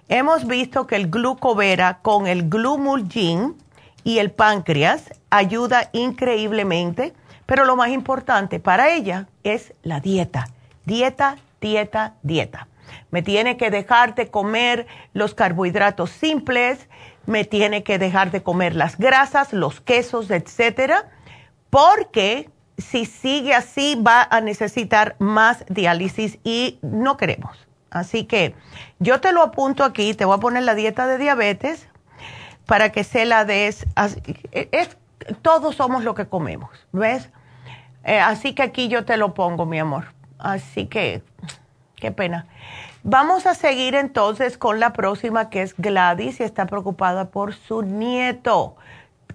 Hemos visto que el glucovera con el glumulgin y el páncreas ayuda increíblemente Pero lo más importante para ella es la dieta. Dieta, dieta, dieta. Me tiene que dejar de comer los carbohidratos simples, me tiene que dejar de comer las grasas, los quesos, etcétera, porque si sigue así va a necesitar más diálisis y no queremos. Así que yo te lo apunto aquí, te voy a poner la dieta de diabetes para que se la des. Es, todos somos lo que comemos, ¿ves? Eh, así que aquí yo te lo pongo, mi amor. Así que, qué pena. Vamos a seguir entonces con la próxima que es Gladys y está preocupada por su nieto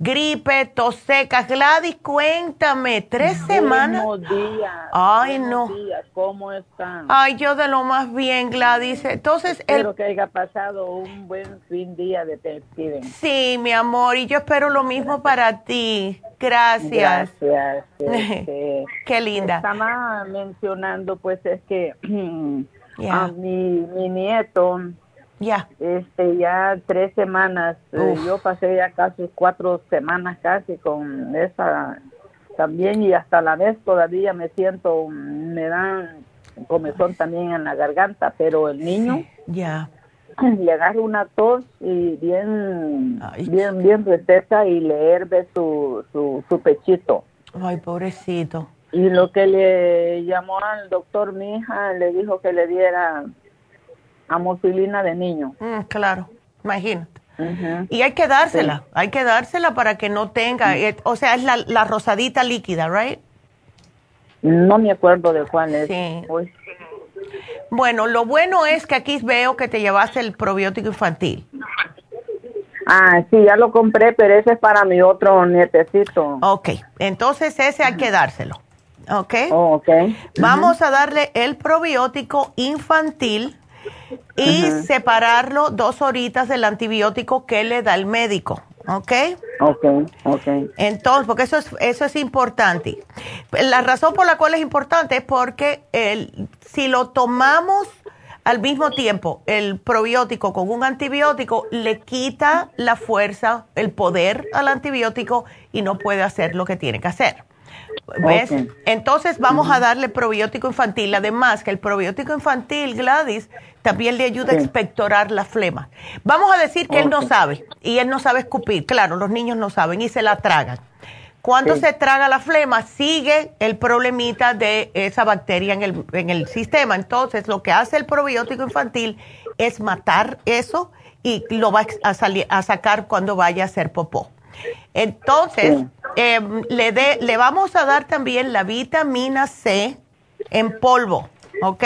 gripe, tos seca. Gladys, cuéntame, tres semanas. Buenos días. Ay, no. Días. ¿Cómo están? Ay, yo de lo más bien, Gladys. Entonces, espero que haya pasado un buen fin día de Thanksgiving. Sí, mi amor, y yo espero lo mismo para ti. Gracias. Gracias. Este, Qué linda. Estaba mencionando, pues, es que a mi, mi nieto ya. Este, ya tres semanas. Eh, yo pasé ya casi cuatro semanas casi con esa también y hasta la vez todavía me siento, me dan comezón también en la garganta, pero el niño ya le agarra una tos y bien, bien, bien receta y le herve su, su, su pechito. Ay, pobrecito. Y lo que le llamó al doctor, mi hija, le dijo que le diera amoxilina de niño. Mm, claro, imagínate. Y hay que dársela, hay que dársela para que no tenga, eh, o sea, es la, rosadita líquida, ¿right? No me acuerdo de cuál es. Sí. Bueno, lo bueno es que aquí veo que te llevaste el probiótico infantil. Ah, sí, ya lo compré, pero ese es para mi otro nietecito. Ok, entonces ese hay que dárselo. Ok. Oh, ok. Vamos a darle el probiótico infantil y separarlo dos horitas del antibiótico que le da el médico. ¿Ok? Ok, ok. Entonces, porque eso es, eso es importante. La razón por la cual es importante es porque el, si lo tomamos al mismo tiempo, el probiótico con un antibiótico le quita la fuerza, el poder al antibiótico y no puede hacer lo que tiene que hacer. ¿Ves? Entonces vamos a darle probiótico infantil. Además, que el probiótico infantil, Gladys, también le ayuda a expectorar la flema. Vamos a decir que él no sabe y él no sabe escupir. Claro, los niños no saben y se la tragan. Cuando se traga la flema, sigue el problemita de esa bacteria en el, en el sistema. Entonces, lo que hace el probiótico infantil es matar eso y lo va a, salir, a sacar cuando vaya a hacer popó. Entonces, em, le, de, le vamos a dar también la vitamina C en polvo, ¿ok?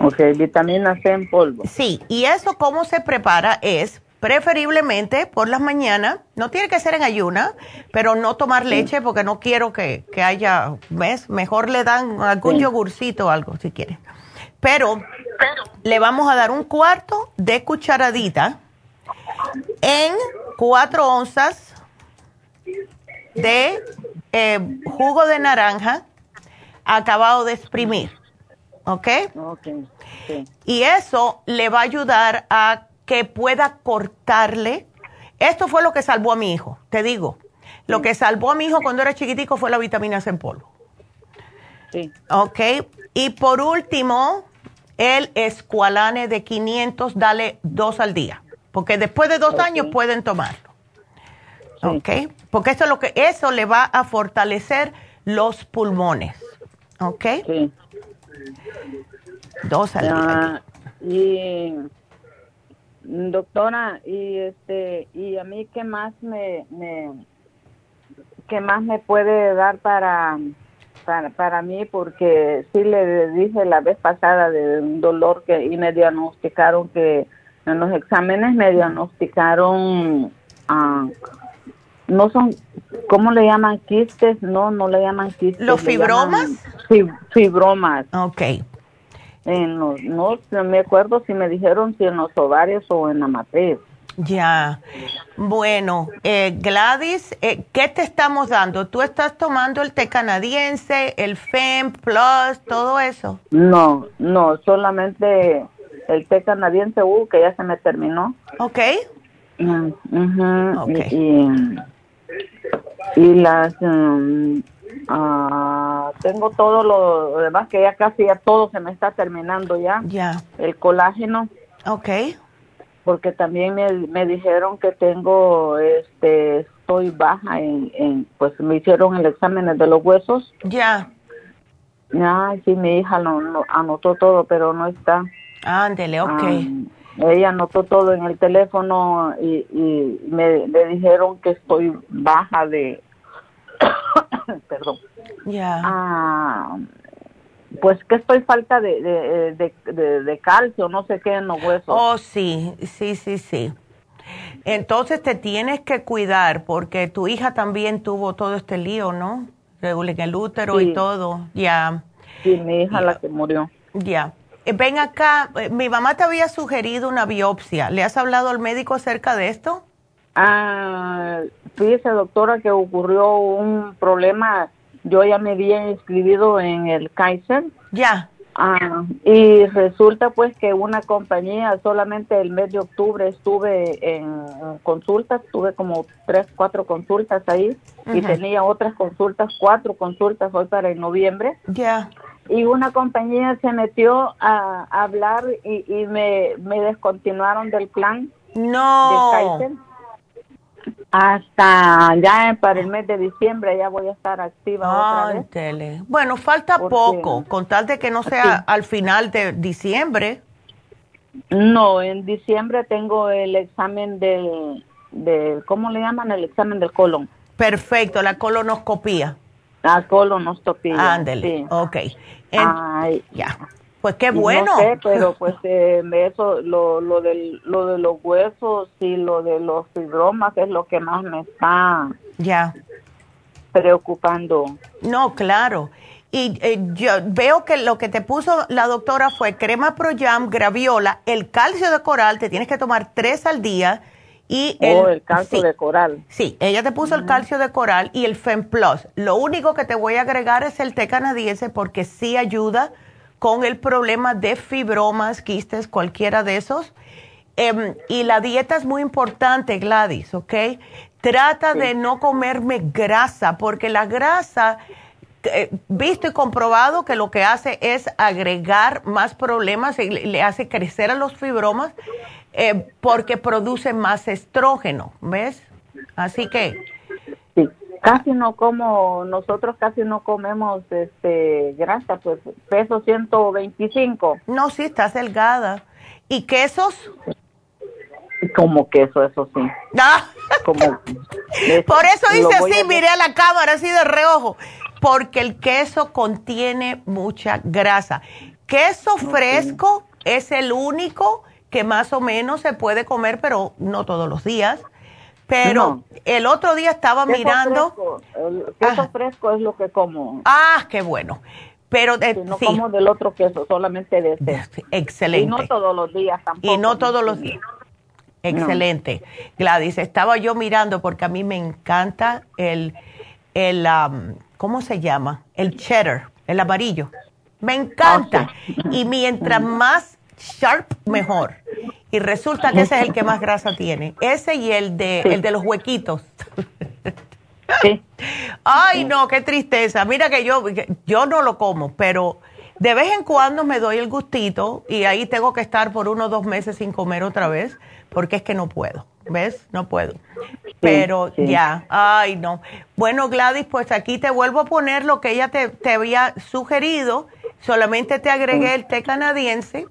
Ok, vitamina C en polvo. Sí, y eso cómo se prepara es preferiblemente por las mañanas, no tiene que ser en ayuna, pero no tomar leche porque no quiero que, haya, ¿ves? Mejor le dan algún yogurcito o algo si quiere. Pero le vamos a dar un cuarto de cucharadita en cuatro onzas de eh, jugo de naranja acabado de exprimir. ¿Ok? Y eso le va a ayudar a que pueda cortarle. Esto fue lo que salvó a mi hijo, te digo. Lo que salvó a mi hijo cuando era chiquitico fue la vitamina C en polvo. Sí. Ok. Y por último, el escualane de 500, dale dos al día. Porque después de dos años pueden tomarlo. ¿Ok? Porque eso, es lo que, eso le va a fortalecer los pulmones. ¿Ok? Sí. Dos al día. Y doctora, y este, y a mí qué más me, me qué más me puede dar para para, para mí porque sí le dije la vez pasada de un dolor que y me diagnosticaron que en los exámenes me diagnosticaron, ah, no son, ¿cómo le llaman quistes? No, no le llaman quistes. ¿Los fibromas? fibromas. Ok. En los, no me acuerdo si me dijeron si en los ovarios o en la matriz. Ya. Bueno, eh, Gladys, eh, ¿qué te estamos dando? ¿Tú estás tomando el té canadiense, el FEM Plus, todo eso? No, no, solamente el té canadiense U, que ya se me terminó. Ok. Mm, y, y, las, um, Ah, tengo todo lo demás que ya casi ya todo se me está terminando ya. Ya. El colágeno. Ok. Porque también me, me dijeron que tengo, este, estoy baja en, en, pues me hicieron el examen de los huesos. Ya. Ay, sí, mi hija lo, anotó todo, pero no está. Ándele, ok. Ah, ella anotó todo en el teléfono y, y me, me dijeron que estoy baja de, perdón. Ya. Ah, pues que estoy falta de, de, de, de, calcio, no sé qué en los huesos. Oh, sí, sí, sí, sí. Entonces te tienes que cuidar porque tu hija también tuvo todo este lío, ¿no? En el útero y todo, ya. Sí, mi hija la que murió. Ya. Eh, ven acá, eh, mi mamá te había sugerido una biopsia. ¿Le has hablado al médico acerca de esto? Ah, fíjese, doctora, que ocurrió un problema. Yo ya me había inscribido en el Kaiser. Ya. Ah, y resulta pues que una compañía, solamente el mes de octubre estuve en consultas, tuve como tres, cuatro consultas ahí y tenía otras consultas, cuatro consultas hoy para el noviembre. Ya. Y una compañía se metió a, hablar y, y me, me descontinuaron del plan. No. Del hasta ya para el mes de diciembre ya voy a estar activa otra vez. Bueno, falta poco, con tal de que no sea al final de diciembre. No, en diciembre tengo el examen del, del, ¿cómo le llaman? El examen del colon. Perfecto, la colonoscopía. La colonoscopía. Ándele, sí. ok. Ay, ya. Pues qué bueno. No sé, pero pues eh, eso, lo, lo, del, lo de los huesos y lo de los fibromas es lo que más me está ya preocupando. No, claro. Y eh, yo veo que lo que te puso la doctora fue crema Proyam, graviola, el calcio de coral, te tienes que tomar tres al día. Y el, oh, el calcio de coral. Sí, ella te puso el calcio de coral y el FemPlus. Lo único que te voy a agregar es el té canadiense porque sí ayuda con el problema de fibromas, quistes, cualquiera de esos. Em, y la dieta es muy importante, Gladys, ¿ok? Trata de no comerme grasa, porque la grasa, eh, visto y comprobado que lo que hace es agregar más problemas y le, hace crecer a los fibromas eh, porque produce más estrógeno, ¿ves? Así que casi no como, nosotros casi no comemos este grasa, pues peso 125. No, sí, estás delgada. ¿Y quesos? Como queso, eso sí. Ah. Como, Por eso dice así, miré a la cámara así de reojo, porque el queso contiene mucha grasa. Queso fresco es el único que más o menos se puede comer, pero no todos los días. Pero el otro día estaba mirando. Fresco. El queso fresco es lo que como. Ah, qué bueno. Pero no como del otro queso, solamente de este. Excelente. Y no todos los días tampoco. Y no todos los días. Excelente. Gladys, estaba yo mirando porque a mí me encanta el, el um, ¿cómo se llama? El cheddar, el amarillo. Me encanta. Y mientras más sharp, mejor. Y resulta que ese es el que más grasa tiene. Ese y el de, el de los huequitos. Sí. Ay, no, qué tristeza. Mira que yo, yo no lo como, pero de vez en cuando me doy el gustito y ahí tengo que estar por uno o dos meses sin comer otra vez, porque es que no puedo. ¿Ves? No puedo. Pero ya, ay, no. Bueno, Gladys, pues aquí te vuelvo a poner lo que ella te, te había sugerido. Solamente te agregué el té canadiense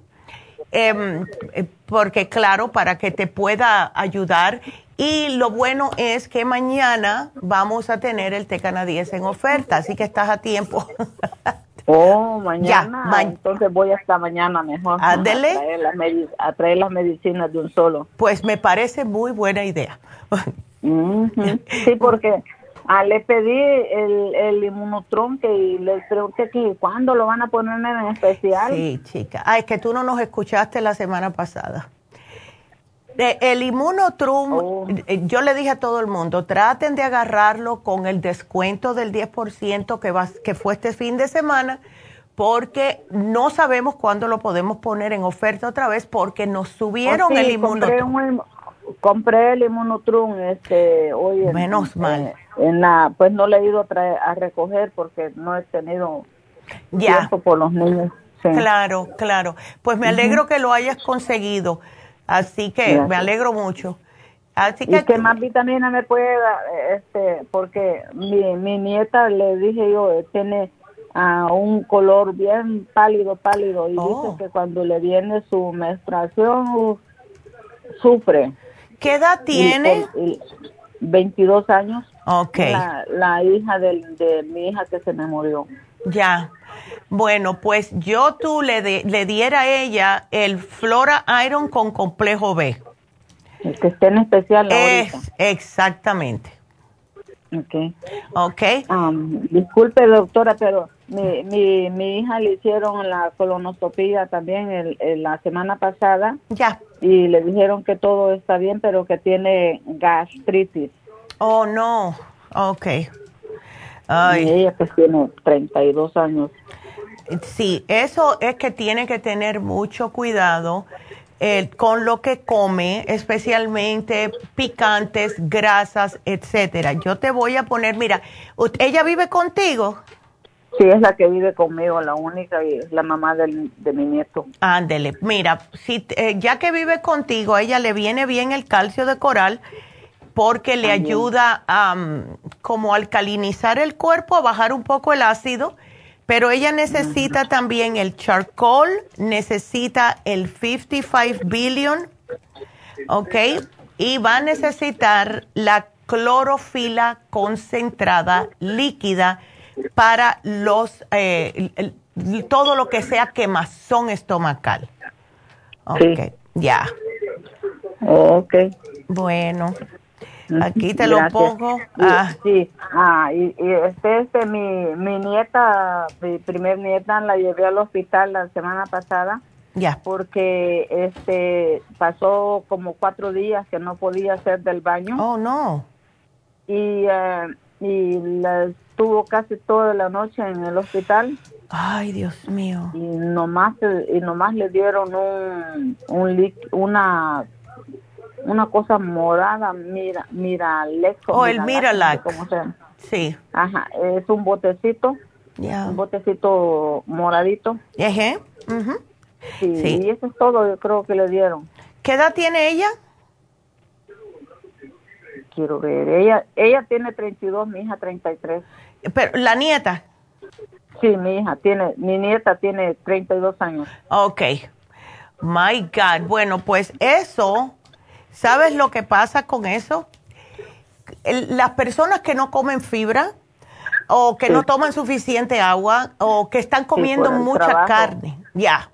eh, porque claro, para que te pueda ayudar. Y lo bueno es que mañana vamos a tener el té canadiense en oferta, así que estás a tiempo. Oh, mañana. entonces voy hasta mañana mejor. Ándele. A, traer las medicinas de un solo. Pues me parece muy buena idea. Sí, porque Ah, le pedí el, el inmunotron y le pregunté que cuándo lo van a poner en especial. Sí, chica. Ah, es que tú no nos escuchaste la semana pasada. El inmunotrum, Oh. eh, yo le dije a todo el mundo, traten de agarrarlo con el descuento del 10% que, va, que fue este fin de semana, porque no sabemos cuándo lo podemos poner en oferta otra vez, porque nos subieron Oh, sí, el compré inmunotrum. un- compré el inmunotrum este hoy en- Menos mal. eh, en la, pues no le he ido a, recoger porque no he tenido tiempo por los niños. Claro, claro. Pues me alegro que lo hayas conseguido. Así que me alegro mucho. Así que, ¿Y qué más vitamina me puede dar? Este, porque mi, mi nieta, le dije yo, tiene a un color bien pálido, pálido, y dice oh. que cuando le viene su menstruación sufre. ¿Qué edad tiene? 22 años. Ok. La, hija de, mi hija que se me murió. Ya. Bueno, pues yo tú le, le diera a ella el Flora Iron con complejo B. El que esté en especial Es, exactamente. Ok. Ok. Um, disculpe, doctora, pero mi, mi, mi hija le hicieron la colonoscopia también el, la semana pasada. Ya. Y le dijeron que todo está bien, pero que tiene gastritis. Oh, no. Ok. Ay. Y ella pues tiene 32 años. Sí, eso es que tiene que tener mucho cuidado eh, con lo que come, especialmente picantes, grasas, etcétera. Yo te voy a poner, mira, ¿ella vive contigo? Sí, es la que vive conmigo, la única y es la mamá del, de mi nieto. Ándele, mira, si, eh, ya que vive contigo, a ella le viene bien el calcio de coral porque le ayuda a como alcalinizar el cuerpo, a bajar un poco el ácido pero ella necesita también el charcoal, necesita el 55 billion, ¿ok? Y va a necesitar la clorofila concentrada líquida para los eh, todo lo que sea quemazón estomacal. Ok, ya. Ok. Bueno. Aquí te lo pongo. Ah. Sí, ah, y, este, este, mi, mi nieta, mi primer nieta, la llevé al hospital la semana pasada. Ya. Porque este pasó como cuatro días que no podía hacer del baño. Oh, no. Y, uh, y la estuvo casi toda la noche en el hospital. Ay, Dios mío. Y nomás, y nomás le dieron un, un una una cosa morada, mira, mira, O oh, el Miralax. Sí. Ajá, es un botecito. Un botecito moradito. Ajá. sí, y eso es todo, yo creo que le dieron. ¿Qué edad tiene ella? Quiero ver, ella ella tiene 32, mi hija 33. Pero la nieta. Sí, mi hija tiene, mi nieta tiene 32 años. Ok. My God. Bueno, pues eso ¿Sabes lo que pasa con eso? las personas que no comen fibra o que no toman suficiente agua o que están comiendo mucha carne, ya.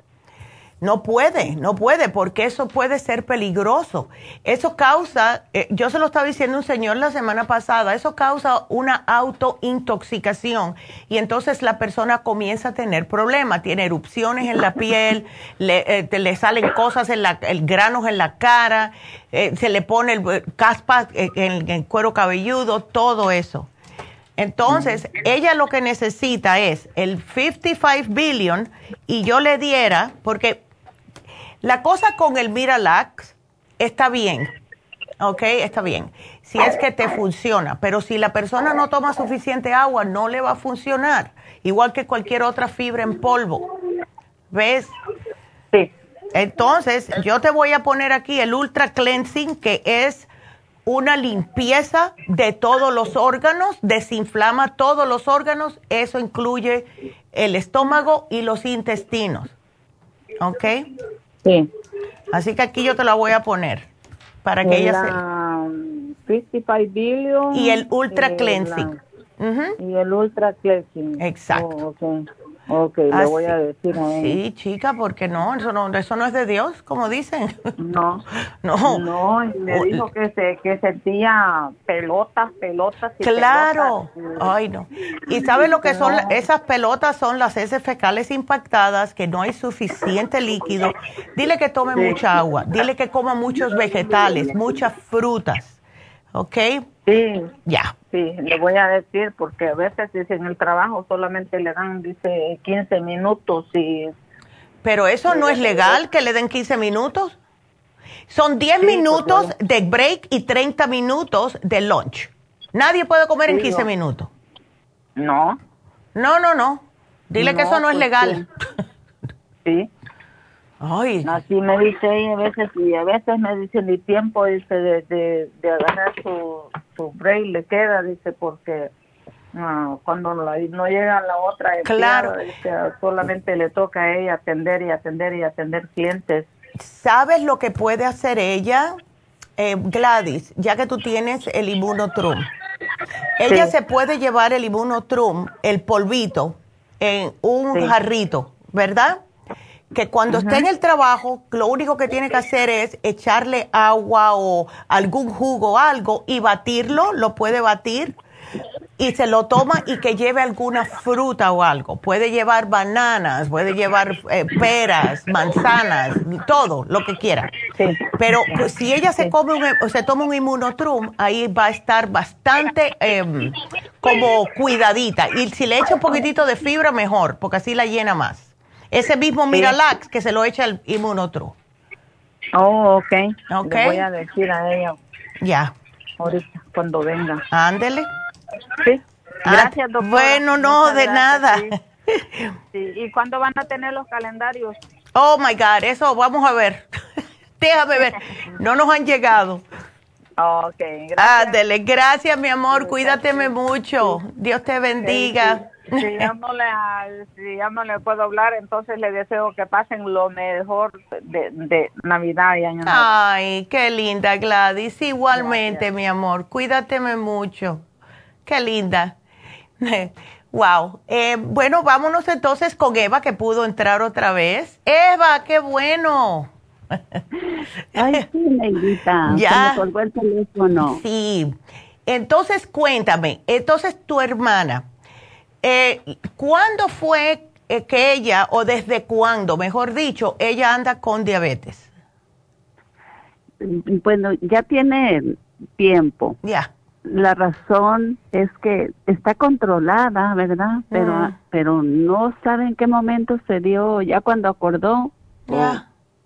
No puede, no puede, porque eso puede ser peligroso. Eso causa, eh, yo se lo estaba diciendo un señor la semana pasada, eso causa una autointoxicación y entonces la persona comienza a tener problemas, tiene erupciones en la piel, le, eh, salen cosas, en la, el granos en la cara, eh, se le pone el caspa en el cuero cabelludo, todo eso. Entonces, ella lo que necesita es el 55 billion y yo le diera, porque la cosa con el Miralax está bien, ¿ok? Está bien. Si es que te funciona, pero si la persona no toma suficiente agua, no le va a funcionar. Igual que cualquier otra fibra en polvo. ¿Ves? Sí. Entonces, yo te voy a poner aquí el Ultra Cleansing, que es una limpieza de todos los órganos, desinflama todos los órganos, eso incluye el estómago y los intestinos. ¿Ok? Sí. Así que aquí yo te la voy a poner para que ella se... 55 billion. Y el Ultra Cleansing. Y el Ultra Cleansing. Exacto. Oh, Ok, le voy a decir a Sí, chica, porque no, eso no, eso no es de Dios, como dicen. No, no. No, me dijo que, se, que sentía pelotas, pelotas y Claro, ay no. ¿Y sabe lo que son? Esas pelotas son las heces fecales impactadas, que no hay suficiente líquido. Dile que tome mucha agua, dile que coma muchos vegetales, muchas frutas, ¿ok? Sí. Ya. Sí, le voy a decir porque a veces dice en el trabajo solamente le dan, dice, 15 minutos y... Pero eso no es legal que le den 15 minutos. Son 10 minutos de break y 30 minutos de lunch. Nadie puede comer en 15 minutos. No. No, no, no. Dile que eso no es pues legal. Sí. Ay. Así me dice ella a veces, y a veces me dice mi tiempo dice, de, de, de agarrar su, su break le queda, dice, porque no, cuando no, llega la otra, claro. solamente le toca a ella atender y atender y atender clientes. ¿Sabes lo que puede hacer ella, eh, Gladys, ya que tú tienes el inmunotrum? Ella se puede llevar el inmunotrum, el polvito, en un jarrito, ¿verdad? Que cuando esté en el trabajo, lo único que tiene que hacer es echarle agua o algún jugo o algo y batirlo, lo puede batir y se lo toma y que lleve alguna fruta o algo. Puede llevar bananas, puede llevar eh, peras, manzanas, todo, lo que quiera. Pero pues, si ella se come un, se toma un inmunotrum, ahí va a estar bastante em, como cuidadita. Y si le echa un poquitito de fibra, mejor, porque así la llena más. Ese mismo Miralax que se lo echa el inmunotrum. Oh, ok. okay. voy a decir a ella. Ya. Ahorita, cuando venga. Ándele. Sí. Ah, gracias, doctora. Bueno, no, de nada. Sí. ¿Y cuándo van a tener los calendarios? Oh, my God, eso vamos a ver. Déjame ver. No nos han llegado. Ok, gracias. Ándele, gracias, mi amor. Cuídateme mucho. Dios te bendiga. Si ya, no le, si ya no le puedo hablar, entonces le deseo que pasen lo mejor de, de Navidad y Año Nuevo. Ay, qué linda, Gladys. Igualmente, mi amor. Cuídateme mucho. Qué linda. wow. Eh, bueno, vámonos entonces con Eva, que pudo entrar otra vez. Eva, qué bueno. Ay, sí, negrita. Ya. Se me colgó el teléfono. Sí. Entonces, cuéntame. Entonces, tu hermana, eh, ¿cuándo fue eh, que ella, o desde cuándo, mejor dicho, ella anda con diabetes? Bueno, ya tiene tiempo. Ya la razón es que está controlada, ¿verdad? Pero ah. pero no sabe en qué momento se dio, ya cuando acordó,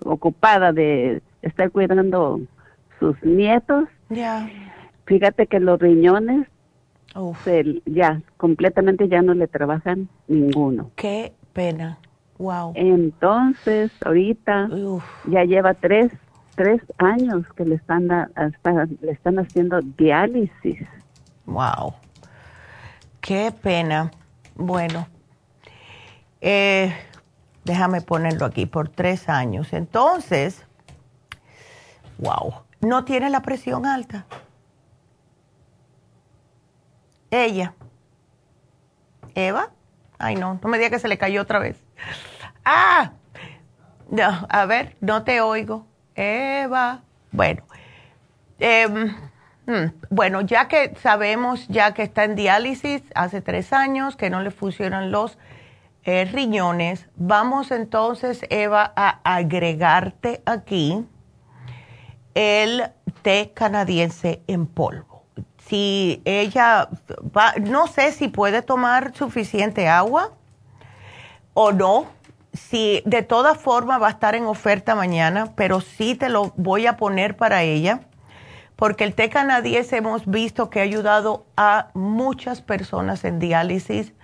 ocupada de estar cuidando sus nietos. Ya. Fíjate que los riñones ya completamente ya no le trabajan ninguno. Qué pena. Wow. Entonces, ahorita ya lleva tres tres años que le están, le están haciendo diálisis. Wow. Qué pena. Bueno, eh, déjame ponerlo aquí, por tres años. Entonces, wow, no tiene la presión alta. Ella. Eva. Ay, no, no me diga que se le cayó otra vez. Ah, no, a ver, no te oigo. Eva. Bueno, em, hmm, bueno, ya que sabemos, ya que está en diálisis hace tres años, que no le funcionan los eh, riñones, vamos entonces, Eva, a agregarte aquí el té canadiense en polvo. Si ella va, no sé si puede tomar suficiente agua o no, si de todas formas va a estar en oferta mañana, pero sí te lo voy a poner para ella, porque el té canadiense hemos visto que ha ayudado a muchas personas en diálisis,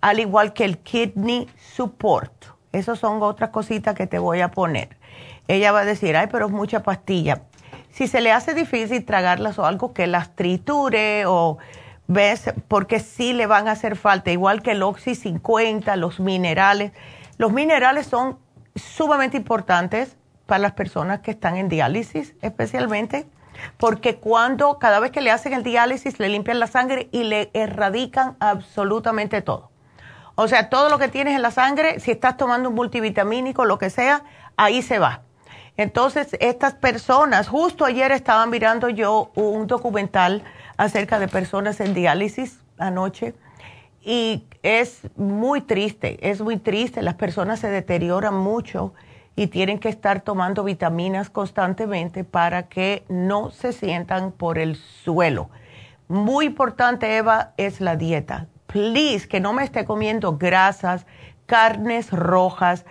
al igual que el kidney support. Esas son otras cositas que te voy a poner. Ella va a decir, ay, pero es mucha pastilla. Si se le hace difícil tragarlas o algo que las triture o ves, porque sí le van a hacer falta, igual que el Oxy 50, los minerales los minerales son sumamente importantes para las personas que están en diálisis, especialmente porque cuando cada vez que le hacen el diálisis le limpian la sangre y le erradican absolutamente todo. O sea, todo lo que tienes en la sangre, si estás tomando un multivitamínico, lo que sea, ahí se va. Entonces, estas personas, justo ayer estaba mirando yo un documental acerca de personas en diálisis anoche y es muy triste, es muy triste. Las personas se deterioran mucho y tienen que estar tomando vitaminas constantemente para que no se sientan por el suelo. Muy importante, Eva, es la dieta. Please, que no me esté comiendo grasas, carnes rojas,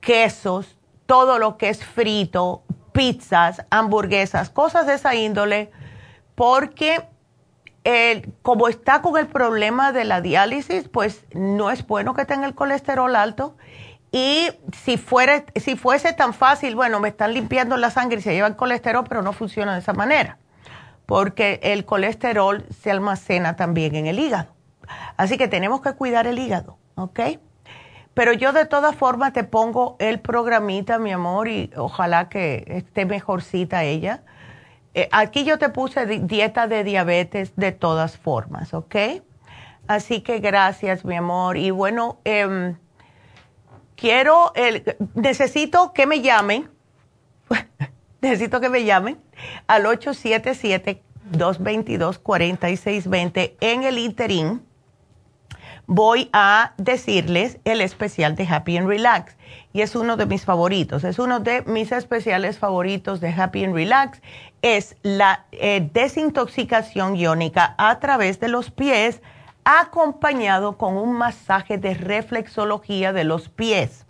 quesos, todo lo que es frito, pizzas, hamburguesas, cosas de esa índole, porque como está con el problema de la diálisis, pues no es bueno que tenga el colesterol alto. Y si, fuera, si fuese tan fácil, bueno, me están limpiando la sangre y se lleva el colesterol, pero no funciona de esa manera, porque el colesterol se almacena también en el hígado. Así que tenemos que cuidar el hígado, ¿ok? Pero yo de todas formas te pongo el programita, mi amor, y ojalá que esté mejorcita ella. Eh, aquí yo te puse dieta de diabetes de todas formas, ¿ok? Así que gracias, mi amor. Y bueno, em, quiero, el, necesito que me llamen, necesito que me llamen al 877-222-4620 en el interín voy a decirles el especial de Happy and Relax. Y es uno de mis favoritos, es uno de mis especiales favoritos de Happy and Relax. Es la eh, desintoxicación iónica a través de los pies, acompañado con un masaje de reflexología de los pies.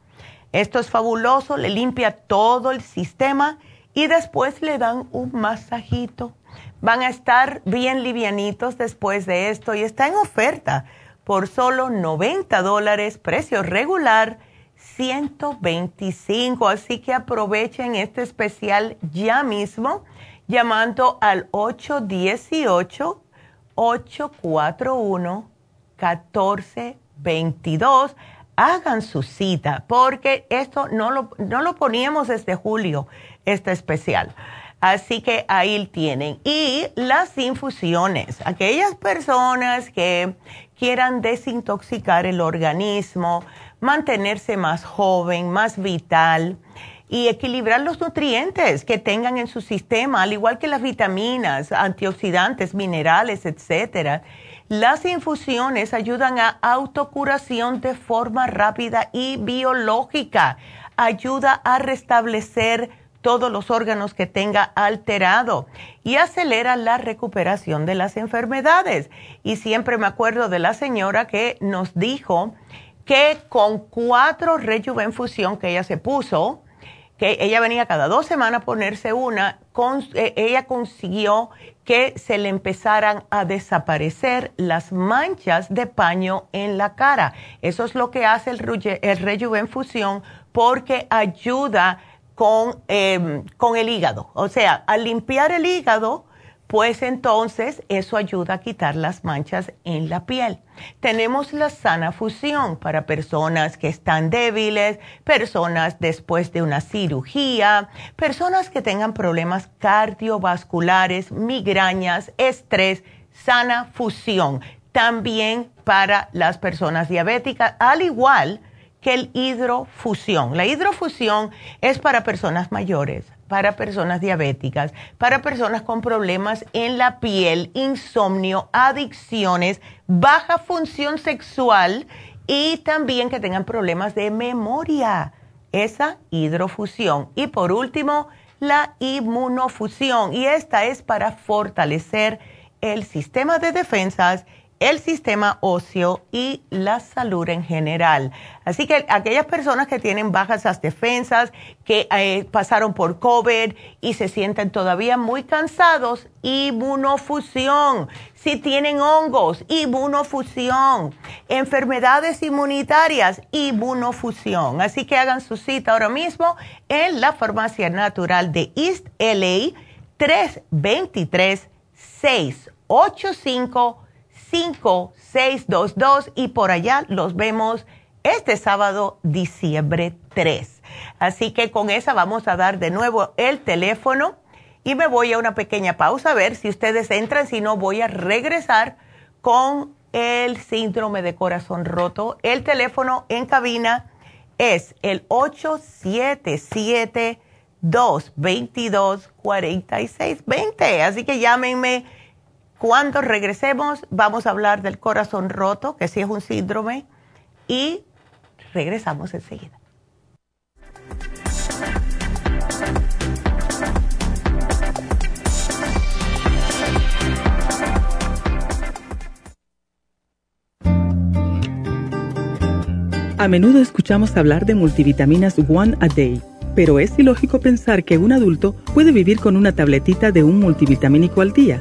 Esto es fabuloso, le limpia todo el sistema y después le dan un masajito. Van a estar bien livianitos después de esto y está en oferta por solo 90 dólares, precio regular 125. Así que aprovechen este especial ya mismo llamando al 818-841-1422. Hagan su cita porque esto no lo, no lo poníamos desde julio, este especial. Así que ahí tienen. Y las infusiones, aquellas personas que quieran desintoxicar el organismo, mantenerse más joven, más vital y equilibrar los nutrientes que tengan en su sistema, al igual que las vitaminas, antioxidantes, minerales, etcétera. Las infusiones ayudan a autocuración de forma rápida y biológica. Ayuda a restablecer todos los órganos que tenga alterado y acelera la recuperación de las enfermedades. Y siempre me acuerdo de la señora que nos dijo que con cuatro Rejuvenfusión que ella se puso, que ella venía cada dos semanas a ponerse una, eh, ella consiguió que se le empezaran a desaparecer las manchas de paño en la cara. Eso es lo que hace el, el Rejuvenfusión porque ayuda con, em, con el hígado. O sea, al limpiar el hígado, pues entonces eso ayuda a quitar las manchas en la piel. Tenemos la sana fusión para personas que están débiles, personas después de una cirugía, personas que tengan problemas cardiovasculares, migrañas, estrés, sana fusión. También para las personas diabéticas, al igual que el hidrofusión. La hidrofusión es para personas mayores, para personas diabéticas, para personas con problemas en la piel, insomnio, adicciones, baja función sexual y también que tengan problemas de memoria. Esa hidrofusión. Y por último, la inmunofusión. Y esta es para fortalecer el sistema de defensas el sistema óseo y la salud en general. Así que aquellas personas que tienen bajas las defensas, que eh, pasaron por COVID y se sienten todavía muy cansados, inmunofusión. Si tienen hongos, inmunofusión. Enfermedades inmunitarias, inmunofusión. Así que hagan su cita ahora mismo en la Farmacia Natural de East LA 323 685 5622 y por allá los vemos este sábado, diciembre 3. Así que con esa vamos a dar de nuevo el teléfono y me voy a una pequeña pausa a ver si ustedes entran, si no voy a regresar con el síndrome de corazón roto. El teléfono en cabina es el 877 222 4620. Así que llámenme cuando regresemos, vamos a hablar del corazón roto, que sí es un síndrome, y regresamos enseguida. A menudo escuchamos hablar de multivitaminas One a Day, pero es ilógico pensar que un adulto puede vivir con una tabletita de un multivitamínico al día.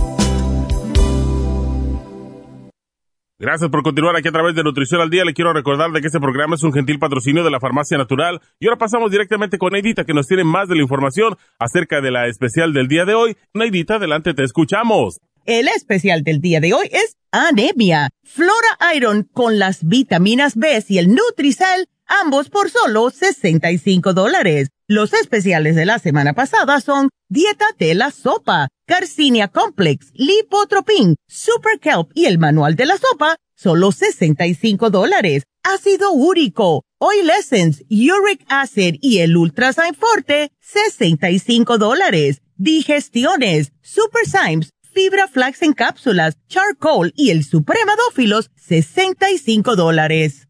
Gracias por continuar aquí a través de Nutrición al Día. Le quiero recordar de que este programa es un gentil patrocinio de la Farmacia Natural. Y ahora pasamos directamente con Neidita, que nos tiene más de la información acerca de la especial del día de hoy. Neidita, adelante, te escuchamos. El especial del día de hoy es anemia, Flora Iron con las vitaminas B y el Nutricel, ambos por solo 65 dólares. Los especiales de la semana pasada son Dieta de la Sopa, Garcinia Complex, Lipotropin, Super Kelp y el Manual de la Sopa, solo 65 dólares. Ácido úrico, Oil Essence, Uric Acid y el Ultrasign Forte, 65 dólares. Digestiones, Super Symes, Fibra Flax en cápsulas, Charcoal y el Supremadófilos, 65 dólares.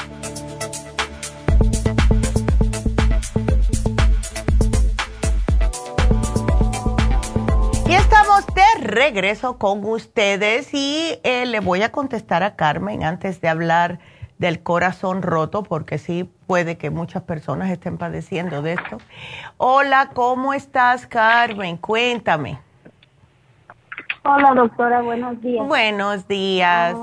Estamos de regreso con ustedes y eh, le voy a contestar a Carmen antes de hablar del corazón roto, porque sí puede que muchas personas estén padeciendo de esto. Hola, ¿cómo estás, Carmen? Cuéntame. Hola, doctora, buenos días. Buenos días.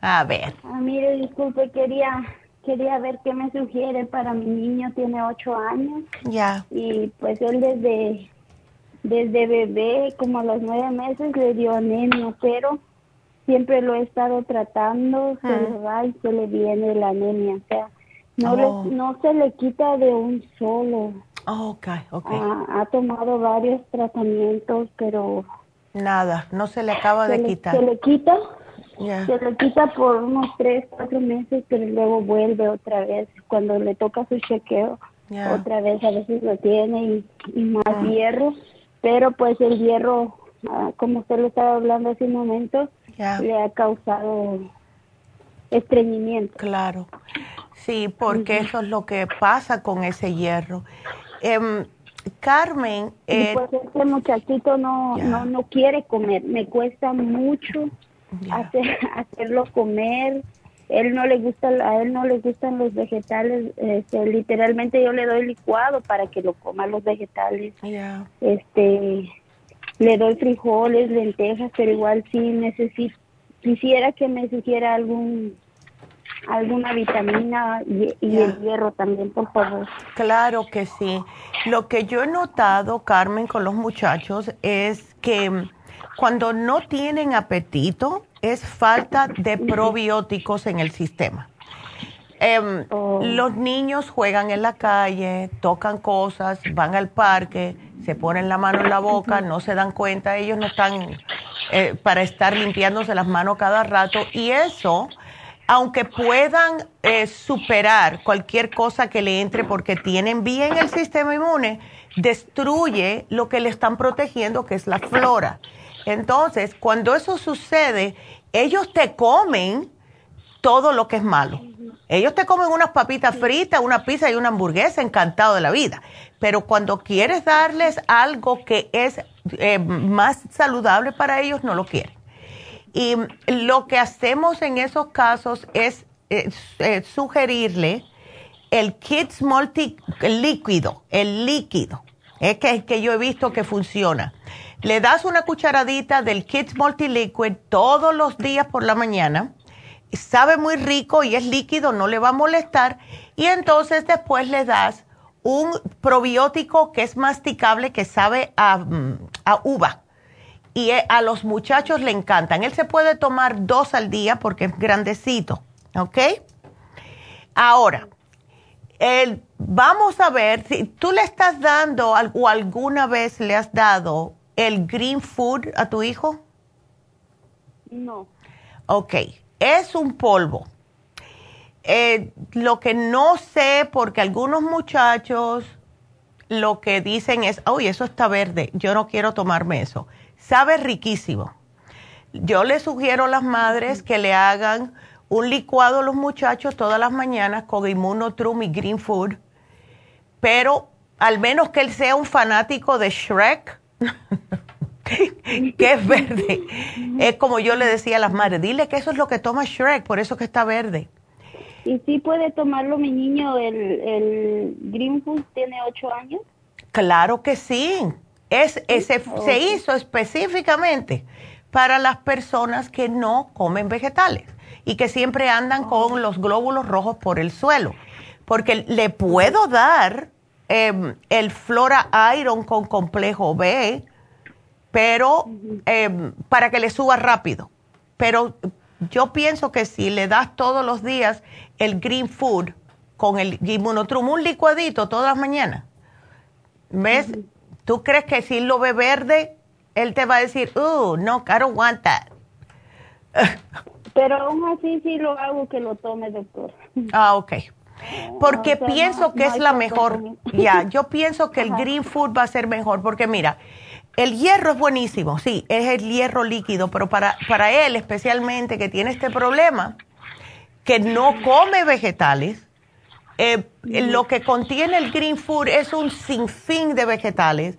a ver. Ah, mire, disculpe, quería quería ver qué me sugiere para mi niño, tiene ocho años. Ya. Y pues él desde desde bebé, como a los nueve meses, le dio anemia, pero siempre lo he estado tratando, se le va y se le viene la anemia, o sea, no, Oh. no se le quita de un solo. Oh, ok, ok. Ha, ha tomado varios tratamientos, pero Nada, no se le acaba se de le, quitar. se le quita, se le quita por unos tres, cuatro meses, pero luego vuelve otra vez. Cuando le toca su chequeo, otra vez a veces lo tiene y, y más Ah. hierro, pero pues el hierro, ah, como usted lo estaba hablando hace un momento, le ha causado estreñimiento. Claro. Sí, porque eso es lo que pasa con ese hierro. Em, Carmen, eh, pues este muchachito no, no, no quiere comer, me cuesta mucho hacer, hacerlo comer. Él no le gusta, a él no le gustan los vegetales, este, literalmente yo le doy licuado para que lo coma los vegetales. ya. Este, le doy frijoles, lentejas, pero igual sí necesito, quisiera que me sugiera algún alguna vitamina y, el hierro también, por favor. Claro que sí. Lo que yo he notado, Carmen, con los muchachos es que cuando no tienen apetito es falta de probióticos en el sistema. Em, Los niños juegan en la calle, tocan cosas, van al parque, se ponen la mano en la boca, no se dan cuenta, ellos no están eh, para estar limpiándose las manos cada rato y eso, aunque puedan eh, superar cualquier cosa que le entre porque tienen bien el sistema inmune, destruye lo que le están protegiendo, que es la flora. Entonces, cuando eso sucede, ellos te comen todo lo que es malo. Ellos te comen unas papitas fritas, una pizza y una hamburguesa, encantado de la vida. Pero cuando quieres darles algo que es eh, más saludable para ellos, no lo quieren. Y lo que hacemos en esos casos es eh, sugerirle el Kids Multi líquido, el líquido, es que, que yo he visto que funciona. Le das una cucharadita del Kids Multiliquid todos los días por la mañana. Sabe muy rico y es líquido, no le va a molestar. Y entonces después le das un probiótico que es masticable, que sabe a, mm, a uva. Y eh, a los muchachos le encantan. Él se puede tomar dos al día porque es grandecito. ¿Ok? Ahora, vamos a ver si tú le estás dando o alguna vez le has dado el green food a tu hijo. No. Ok, es un polvo. Eh, lo que no sé, porque algunos muchachos lo que dicen es, uy, eso está verde, yo no quiero tomarme eso. Sabe riquísimo. Yo le sugiero a las madres que le hagan un licuado a los muchachos todas las mañanas con Immunotrum y Green Food, pero al menos que él sea un fanático de Shrek, que es verde. Es como yo le decía a las madres, dile que eso es lo que toma Shrek, por eso que está verde. ¿Y si puede tomarlo mi niño, el, el Green Food tiene ocho años? Claro que sí. Es, ese, Se hizo específicamente para las personas que no comen vegetales y que siempre andan con los glóbulos rojos por el suelo. Porque le puedo dar em, el Flora Iron con complejo B, pero em, para que le suba rápido. Pero yo pienso que si le das todos los días el Green Food con el Immunotrum, un licuadito todas las mañanas, ¿ves? ¿Tú crees que si lo ve verde, él te va a decir, oh, no, I don't want that? Pero aún así sí lo hago que lo tome, doctor. Ah, ok. Porque pienso que es la mejor. Ya, yo pienso que el green food va a ser mejor, porque mira, el hierro es buenísimo, sí, es el hierro líquido, pero para, para él especialmente que tiene este problema, que no come vegetales, eh, lo que contiene el green food es un sinfín de vegetales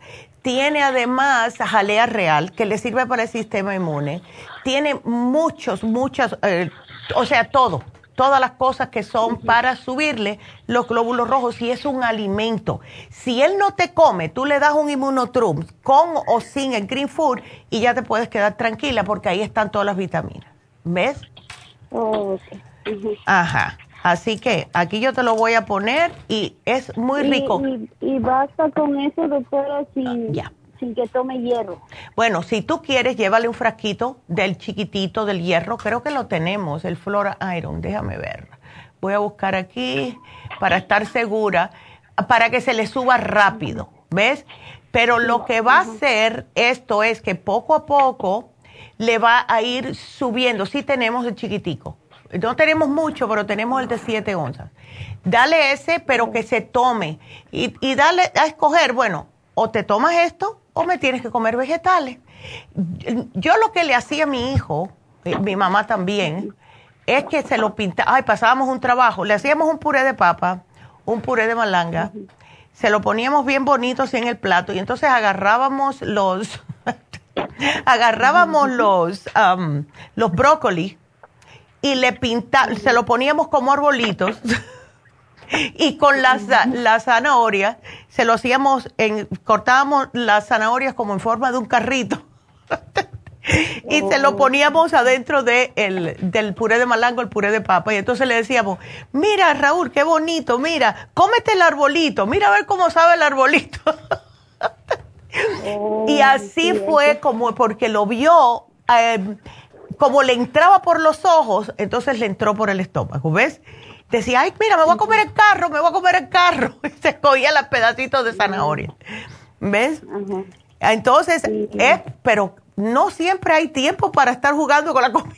tiene además jalea real que le sirve para el sistema inmune. Tiene muchos, muchas, eh, o sea, todo, todas las cosas que son para subirle los glóbulos rojos y es un alimento. Si él no te come, tú le das un inmunotrum con o sin el green food y ya te puedes quedar tranquila porque ahí están todas las vitaminas. ¿Ves? Oh, Ajá. Así que aquí yo te lo voy a poner y es muy rico. Y, basta con eso, doctora, sin, sin que tome hierro. Bueno, si tú quieres, llévale un frasquito del chiquitito del hierro. Creo que lo tenemos, el Flora Iron. Déjame ver. Voy a buscar aquí para estar segura, para que se le suba rápido. ¿Ves? Pero lo que va a hacer esto es que poco a poco le va a ir subiendo. Si tenemos el chiquitico no tenemos mucho, pero tenemos el de 7 onzas. Dale ese, pero que se tome. Y, y dale a escoger, bueno, o te tomas esto o me tienes que comer vegetales. Yo lo que le hacía a mi hijo, eh, mi mamá también, es que se lo pintaba, ay, pasábamos un trabajo, le hacíamos un puré de papa, un puré de malanga, se lo poníamos bien bonito así en el plato y entonces agarrábamos los, agarrábamos los, los brócolis y le pinta, se lo poníamos como arbolitos y con las, las zanahorias se lo hacíamos, en, cortábamos las zanahorias como en forma de un carrito y se lo poníamos adentro de el, del puré de malango, el puré de papa y entonces le decíamos, mira Raúl, qué bonito, mira, cómete el arbolito, mira a ver cómo sabe el arbolito. y así fue como, porque lo vio. Eh, como le entraba por los ojos, entonces le entró por el estómago, ¿ves? Decía, ay, mira, me voy a comer el carro, me voy a comer el carro. Y se cogía los pedacitos de zanahoria. ¿Ves? Entonces, es, pero no siempre hay tiempo para estar jugando con la comida.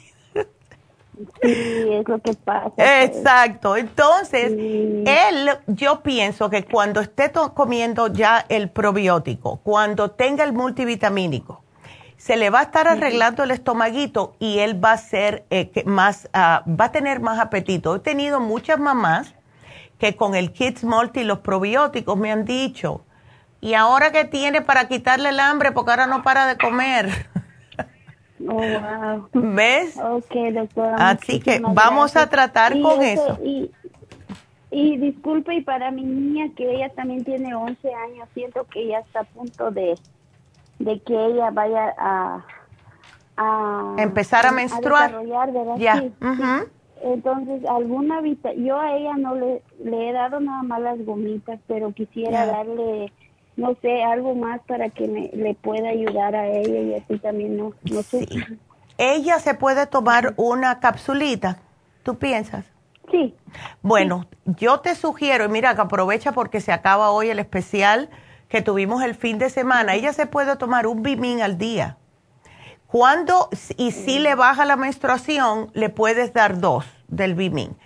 Sí, es lo que pasa. Exacto. Entonces, él, yo pienso que cuando esté comiendo ya el probiótico, cuando tenga el multivitamínico, se le va a estar arreglando el estomaguito y él va a ser eh, más, ah, va a tener más apetito. He tenido muchas mamás que con el Kids Multi y los probióticos me han dicho, ¿y ahora qué tiene para quitarle el hambre? Porque ahora no para de comer. Oh, wow. ¿Ves? Ok, doctora. Así que vamos a tratar con eso. Y, y disculpe, y para mi niña, que ella también tiene 11 años, siento que ella está a punto de de que ella vaya a, a empezar a menstruar. ya. Entonces, alguna yo a ella no le, le he dado nada más las gomitas, pero quisiera darle, no sé, algo más para que me, le pueda ayudar a ella y así también no, no sé. Ella se puede tomar una capsulita, ¿tú piensas? Sí. Bueno, yo te sugiero, y mira que aprovecha porque se acaba hoy el especial que tuvimos el fin de semana. Ella se puede tomar un bimín al día. Cuando, y si le baja la menstruación, le puedes dar dos del bimín.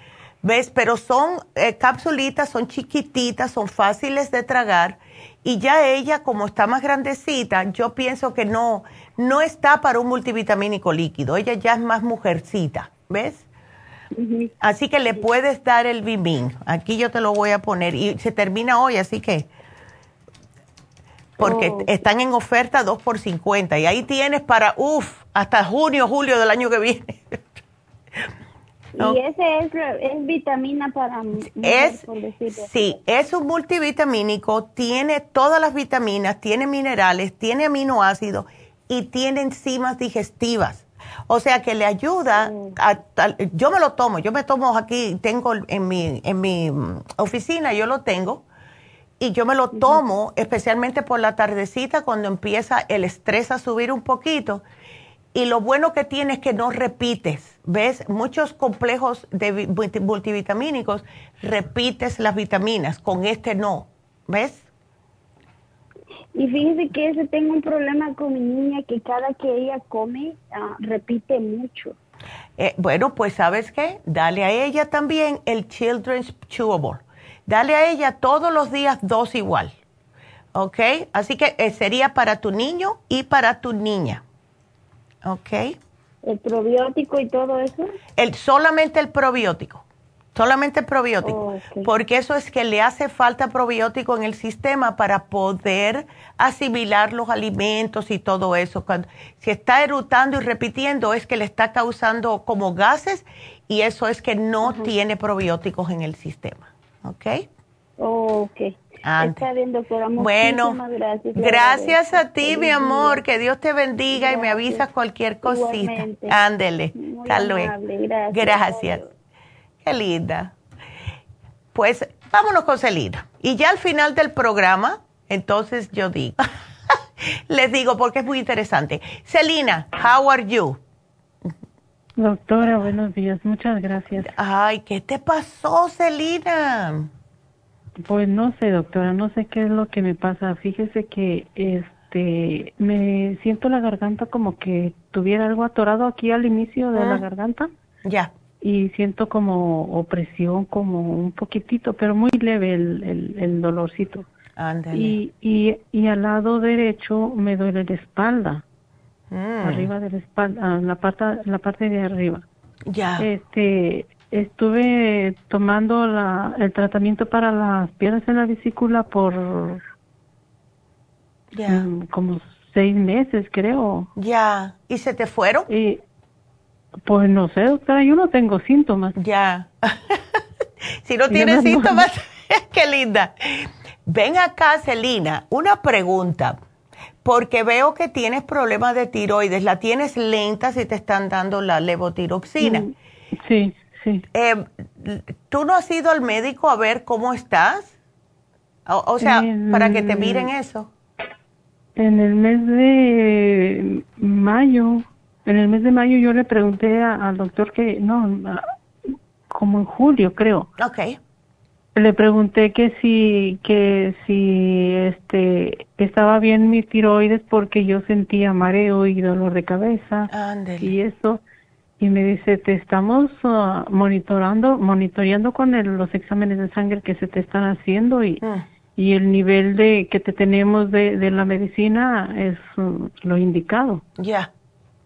¿Ves? Pero son eh, capsulitas, son chiquititas, son fáciles de tragar. Y ya ella, como está más grandecita, yo pienso que no, no está para un multivitamínico líquido. Ella ya es más mujercita, ¿ves? Así que le puedes dar el Bimin. Aquí yo te lo voy a poner. Y se termina hoy, así que. Porque oh. están en oferta 2 por 50. Y ahí tienes para, uff, hasta junio, julio del año que viene. Y ese es, es, vitamina para es, Sí, es un multivitamínico, tiene todas las vitaminas, tiene minerales, tiene aminoácidos y tiene enzimas digestivas. O sea que le ayuda, a, yo me lo tomo, yo me tomo aquí, tengo en mi, en mi mm, oficina, yo lo tengo, y yo me lo tomo especialmente por la tardecita cuando empieza el estrés a subir un poquito. Y lo bueno que tiene es que no repites, ¿ves? Muchos complejos de multivitamínicos repites las vitaminas, con este no, ¿ves? Y fíjese que ese tengo un problema con mi niña que cada que ella come ah, repite mucho. Eh, bueno, pues sabes qué, dale a ella también el Children's Chewable. Dale a ella todos los días dos igual. ¿Ok? Así que eh, sería para tu niño y para tu niña. ¿Ok? ¿El probiótico y todo eso? El, solamente el probiótico. Solamente probiótico, porque eso es que le hace falta probiótico en el sistema para poder asimilar los alimentos y todo eso. Cuando, si está erutando y repitiendo es que le está causando como gases y eso es que no tiene probióticos en el sistema. ¿Ok? ok. Está bien, doctora. Bueno, gracias. Gracias a ti, mi amor. Que Dios te bendiga y me avisas cualquier cosita. Ándele. Hasta luego. Gracias. gracias. Qué linda. Pues vámonos con Celina. Y ya al final del programa, entonces yo digo, les digo porque es muy interesante. Celina, how are you? Doctora, buenos días, muchas gracias. Ay, ¿qué te pasó, Celina? Pues no sé, doctora, no sé qué es lo que me pasa. Fíjese que este me siento la garganta como que tuviera algo atorado aquí al inicio de la ah. garganta. Ya y siento como opresión, como un poquitito, pero muy leve el, el, dolorcito. Y, y, y al lado derecho me duele la espalda, mm. arriba de la espalda, la parte, la parte de arriba. Ya. Este, estuve tomando la, el tratamiento para las piedras en la vesícula por mm, como seis meses, creo. Ya. ¿Y se te fueron? Y, pues no sé, doctora, yo no tengo síntomas. Ya. si no tienes síntomas, qué linda. Ven acá, Celina, una pregunta, porque veo que tienes problemas de tiroides, la tienes lenta si te están dando la levotiroxina. Mm, sí, sí. Eh, ¿Tú no has ido al médico a ver cómo estás? O, sea, para que te miren eso. En el mes de mayo en el mes de mayo yo le pregunté al doctor que, no, como en julio creo. Ok. Le pregunté que si, que si, este, estaba bien mi tiroides porque yo sentía mareo y dolor de cabeza. Y eso. Y me dice, te estamos uh, monitorando, monitoreando con los exámenes de sangre que se te están haciendo y, mm. y el nivel de que te tenemos de, de la medicina es uh, lo indicado. Ya.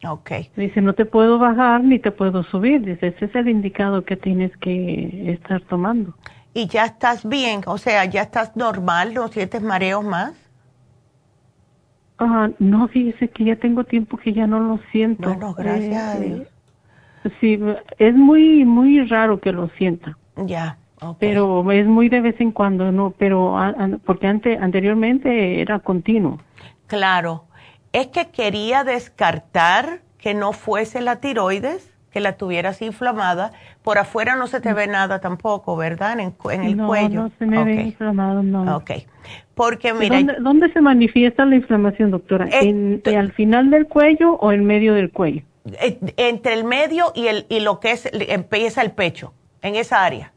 Ok. Dice, no te puedo bajar ni te puedo subir. Dice, ese es el indicado que tienes que estar tomando. ¿Y ya estás bien? O sea, ¿ya estás normal? ¿No sientes mareos más? Ah, no, fíjese que ya tengo tiempo que ya no lo siento. Bueno, gracias a eh, Dios. Sí, es muy, muy raro que lo sienta. Ya. Pero es muy de vez en cuando, no, pero porque ante, anteriormente era continuo. Claro. es que quería descartar que no fuese la tiroides, que la tuvieras inflamada. Por afuera no se te ve nada tampoco, ¿verdad? En, el cuello. No, se me ve inflamado, no. Ok. Porque mira. ¿Dónde, se manifiesta la inflamación, doctora? ¿En, ¿Al final del cuello o en medio del cuello? Eh, entre el medio y, el, y lo que es, empieza el pecho, en esa área.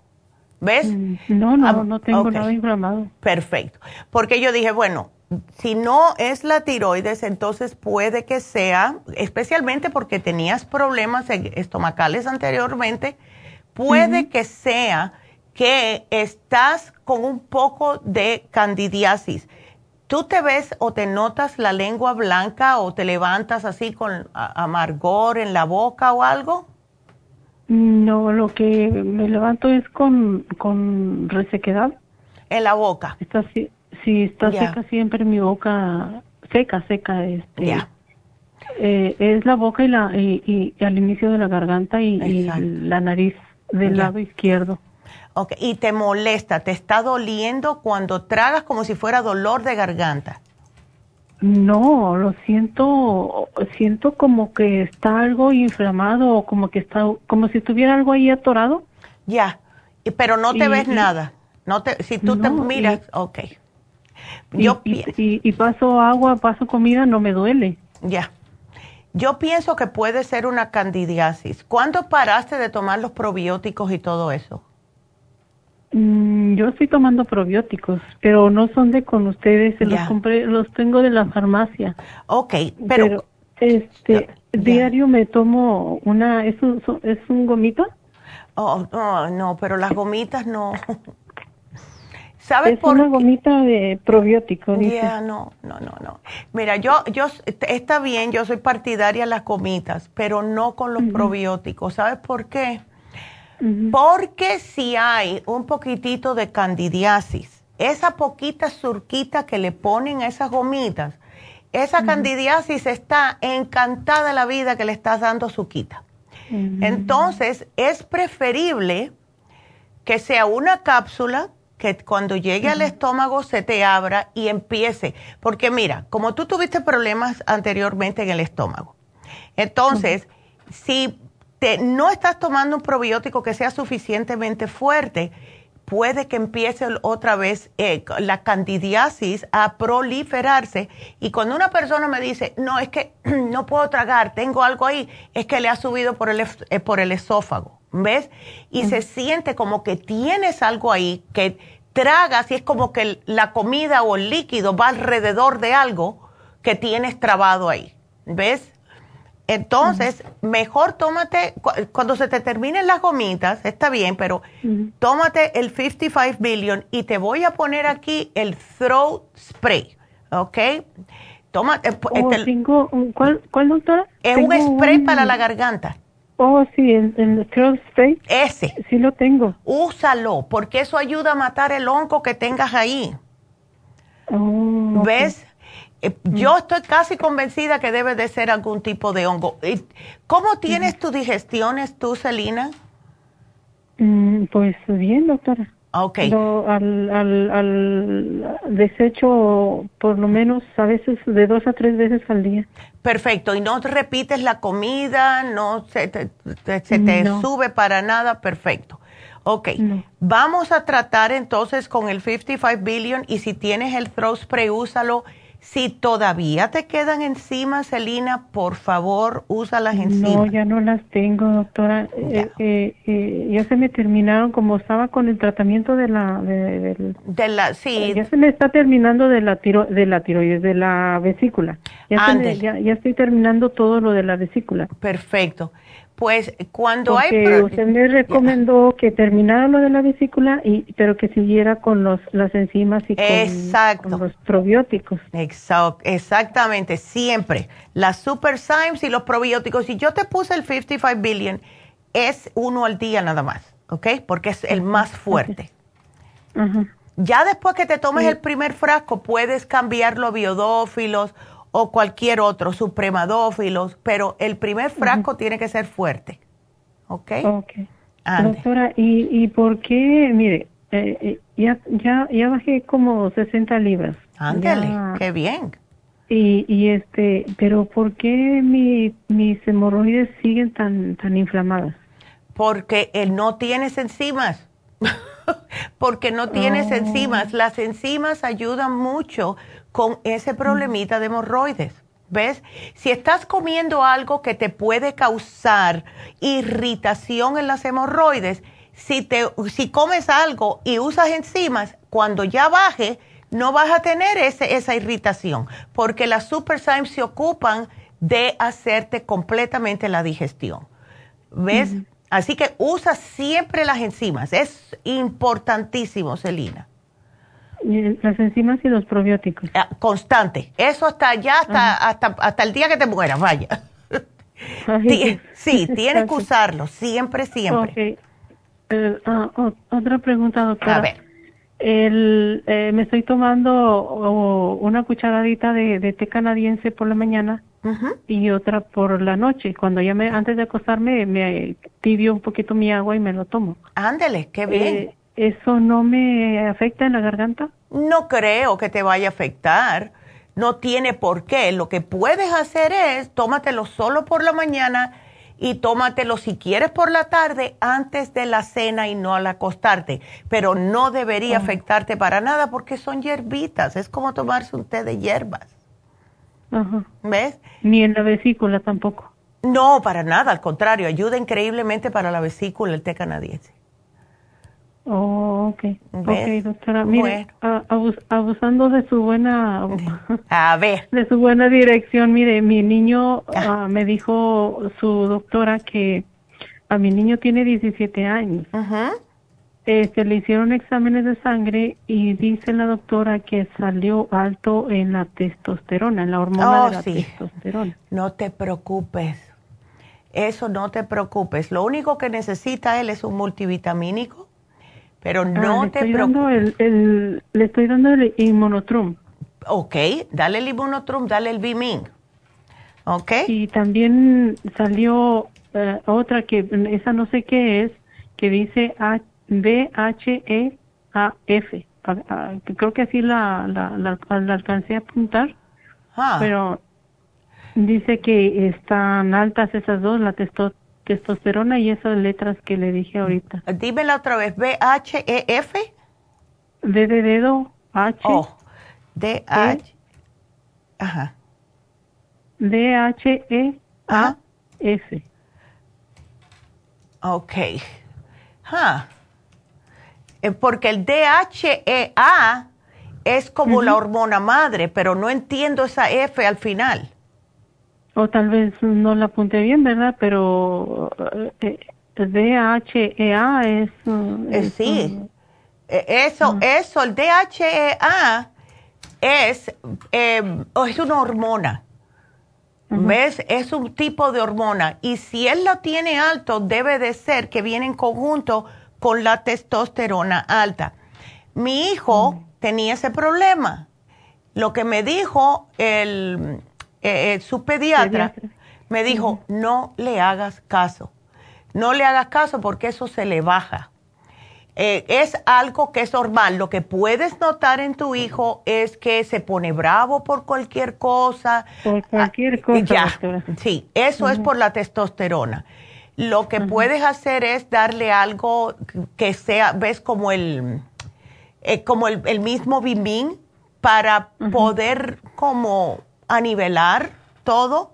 ¿Ves? Mm, no, no, ah, no tengo nada inflamado. Perfecto. Porque yo dije, bueno, si no es la tiroides, entonces puede que sea, especialmente porque tenías problemas estomacales anteriormente, puede que sea que estás con un poco de candidiasis. ¿Tú te ves o te notas la lengua blanca o te levantas así con amargor en la boca o algo? No, lo que me levanto es con, con resequedad. En la boca. Está, sí, está seca siempre mi boca, seca, seca. Este, eh, es la boca y, la, y, al inicio de la garganta y, la nariz del lado izquierdo. Okay. Y te molesta, te está doliendo cuando tragas como si fuera dolor de garganta. No, lo siento, siento como que está algo inflamado o como que está, como si tuviera algo ahí atorado. Ya, pero no te ves nada. No te, si tú te miras, ok. Yo y, y, paso agua, paso comida, no me duele. Ya. Yo pienso que puede ser una candidiasis. ¿Cuándo paraste de tomar los probióticos y todo eso? Mm, yo estoy tomando probióticos, pero no son de con ustedes, los compré, los tengo de la farmacia. Ok, pero, este diario me tomo una, es un es un gomito. Oh, no, pero las gomitas no. ¿Sabes es una gomita de probióticos. Ya, no, no, no, no. Mira, yo, yo, está bien, yo soy partidaria de las gomitas, pero no con los probióticos. ¿Sabes por qué? Porque si hay un poquitito de candidiasis, esa poquita surquita que le ponen a esas gomitas, esa candidiasis está encantada de la vida que le estás dando suquita. Entonces, es preferible que sea una cápsula que cuando llegue al estómago se te abra y empiece. Porque mira, como tú tuviste problemas anteriormente en el estómago, entonces, si no estás tomando un probiótico que sea suficientemente fuerte, puede que empiece otra vez eh, la candidiasis a proliferarse. Y cuando una persona me dice, no, es que no puedo tragar, tengo algo ahí, es que le ha subido por el, eh, por el esófago, ¿ves? Y se siente como que tienes algo ahí, que tragas y es como que la comida o el líquido va alrededor de algo que tienes trabado ahí, ¿ves? Entonces, mejor tómate, cuando se te terminen las gomitas, está bien, pero tómate el 55 billion y te voy a poner aquí el throat spray, ¿ok? Tómate. Eh, oh, este, ¿cuál, ¿Cuál, doctora? Es un spray para la garganta. Oh, sí, el, throat spray. Ese. Sí lo tengo. Úsalo, porque eso ayuda a matar el hongo que tengas ahí. Oh, ¿Ves? Eh, yo estoy casi convencida que debe de ser algún tipo de hongo. ¿Cómo tienes tus digestiones tú, Celina? Mm, pues bien, doctora. Ok. al, al, al, desecho por lo menos a veces de dos a tres veces al día. Perfecto. ¿Y no repites la comida? ¿No se te, se te sube para nada? Perfecto. Ok. Vamos a tratar entonces con el 55 billion y si tienes el throat spray, úsalo si todavía te quedan encima, Celina, por favor, úsalas encima. No, ya no las tengo, doctora. Ya. Eh, eh, eh, ya se me terminaron, como estaba con el tratamiento de la... De, la sí. Ya se me está terminando de la, tiro, de la tiroides, de la vesícula. Ya, ya, ya estoy terminando todo lo de la vesícula. Perfecto. Pues cuando Porque hay... usted me recomendó que terminara lo de la vesícula, y, pero que siguiera con los, las enzimas y con, los probióticos. Exacto, exactamente, siempre. Las super y los probióticos. Si yo te puse el 55 billion, es uno al día nada más, ¿ok? Porque es el más fuerte. Ya después que te tomes el primer frasco, puedes cambiarlo a biodófilos o cualquier otro, supremadófilos, pero el primer frasco tiene que ser fuerte. ¿Ok? Ok. Doctora, ¿y, ¿y por qué? Mire, eh, eh, ya, ya, ya bajé como 60 libras. Ándale, qué bien. Y, y este, pero ¿por qué mi, mis hemorroides siguen tan, tan inflamadas? Porque él no tienes enzimas. Porque no tienes oh. enzimas. Las enzimas ayudan mucho con ese problemita de hemorroides. ¿Ves? Si estás comiendo algo que te puede causar irritación en las hemorroides, si, te, si comes algo y usas enzimas, cuando ya baje, no vas a tener ese, esa irritación, porque las superzymes se ocupan de hacerte completamente la digestión. ¿Ves? Así que usa siempre las enzimas. Es importantísimo, Celina. Las enzimas y los probióticos. Ah, constante. Eso hasta ya, hasta, hasta, hasta el día que te mueras, vaya. sí, tienes que usarlo, siempre, siempre. Eh, ah, otra pregunta, doctora. A ver. El, eh, me estoy tomando una cucharadita de, té canadiense por la mañana y otra por la noche. Cuando ya me, antes de acostarme, me tibio un poquito mi agua y me lo tomo. Ándele, qué bien. Eh, ¿Eso no me afecta en la garganta? No creo que te vaya a afectar. No tiene por qué. Lo que puedes hacer es tómatelo solo por la mañana y tómatelo si quieres por la tarde antes de la cena y no al acostarte. Pero no debería afectarte para nada porque son hierbitas. Es como tomarse un té de hierbas. ¿Ves? Ni en la vesícula tampoco. No, para nada. Al contrario, ayuda increíblemente para la vesícula el té canadiense. Oh, ok. Ok, doctora. Mire, abusando de su buena... A ver. De su buena dirección, mire, mi niño ah. Ah, me dijo su doctora que a mi niño tiene 17 años. Ajá. Este, le hicieron exámenes de sangre y dice la doctora que salió alto en la testosterona, en la hormona de oh, la testosterona. No te preocupes. Eso no te preocupes. Lo único que necesita él es un multivitamínico pero ah, no te preocupes. le estoy dando el inmunotrum. Ok, dale el inmunotrum, dale el Bimin. Ok. Y también salió eh, otra que, esa no sé qué es, que dice B-H-E-A-F. Creo que así la, la, la, alcancé a apuntar. Ah. Pero dice que están altas esas dos, la testosterona testosterona y esas letras que le dije ahorita. Dímela otra vez, B-H-E-F. D de dedo, H. Oh, D-H. E. Ajá. D-H-E-A-F. Ok. Ah. Porque el DHEA es como la hormona madre, pero no entiendo esa F al final. O tal vez no la apunté bien, ¿verdad? Pero eh, DHEA es... Eh, sí, e, eso, eso, el DHEA es, eh, es una hormona. ¿Ves? Es un tipo de hormona. Y si él lo tiene alto, debe de ser que viene en conjunto con la testosterona alta. Mi hijo tenía ese problema. Lo que me dijo el, eh, eh, su pediatra, me dijo, no le hagas caso, no le hagas caso porque eso se le baja. Eh, es algo que es normal. Lo que puedes notar en tu hijo es que se pone bravo por cualquier cosa. Por cualquier ah, cosa. sí, eso es por la testosterona. Lo que puedes hacer es darle algo que sea, ves, como el, como el, mismo bimbín para poder como a nivelar todo,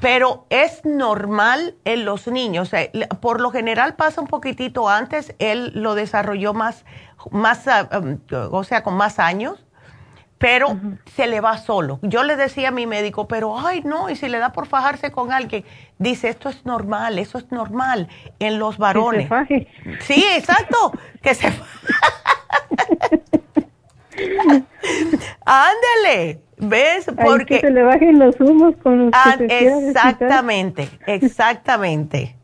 pero es normal en los niños. por lo general pasa un poquitito antes, él lo desarrolló más, más ah, um, o sea, con más años, pero se le va solo. Yo le decía a mi médico, pero ay no, y si le da por fajarse con alguien, dice, esto es normal, eso es normal en los varones. Sí, exacto, que se Ándale, ¿ves? Porque se le bajen los humos con los ah, Exactamente, exactamente.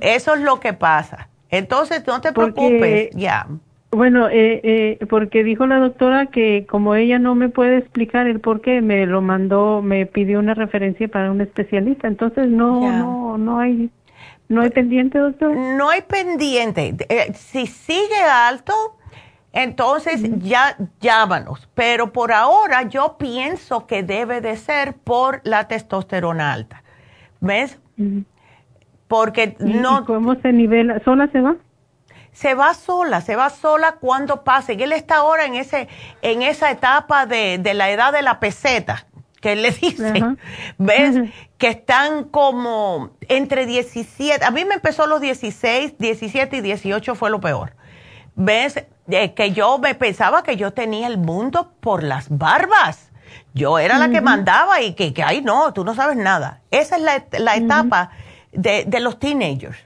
Eso es lo que pasa. Entonces, no te preocupes, ya. Bueno, eh, eh, porque dijo la doctora que como ella no me puede explicar el por qué, me lo mandó, me pidió una referencia para un especialista. Entonces, no, no, no hay, no hay pendiente, doctor. No hay pendiente. Eh, si sigue alto, Entonces ya llámanos, pero por ahora yo pienso que debe de ser por la testosterona alta. ¿Ves? Porque no... ¿Cómo se nivela? ¿Sola se va? Se va sola, se va sola cuando pase. Él está ahora en, ese, en esa etapa de, de la edad de la peseta, que le dice, ¿ves? Que están como entre 17, a mí me empezó los 16, 17 y 18 fue lo peor. ¿Ves? Que yo me pensaba que yo tenía el mundo por las barbas. Yo era la que mandaba y que, que, ay, no, tú no sabes nada. Esa es la, la etapa de, de, los teenagers.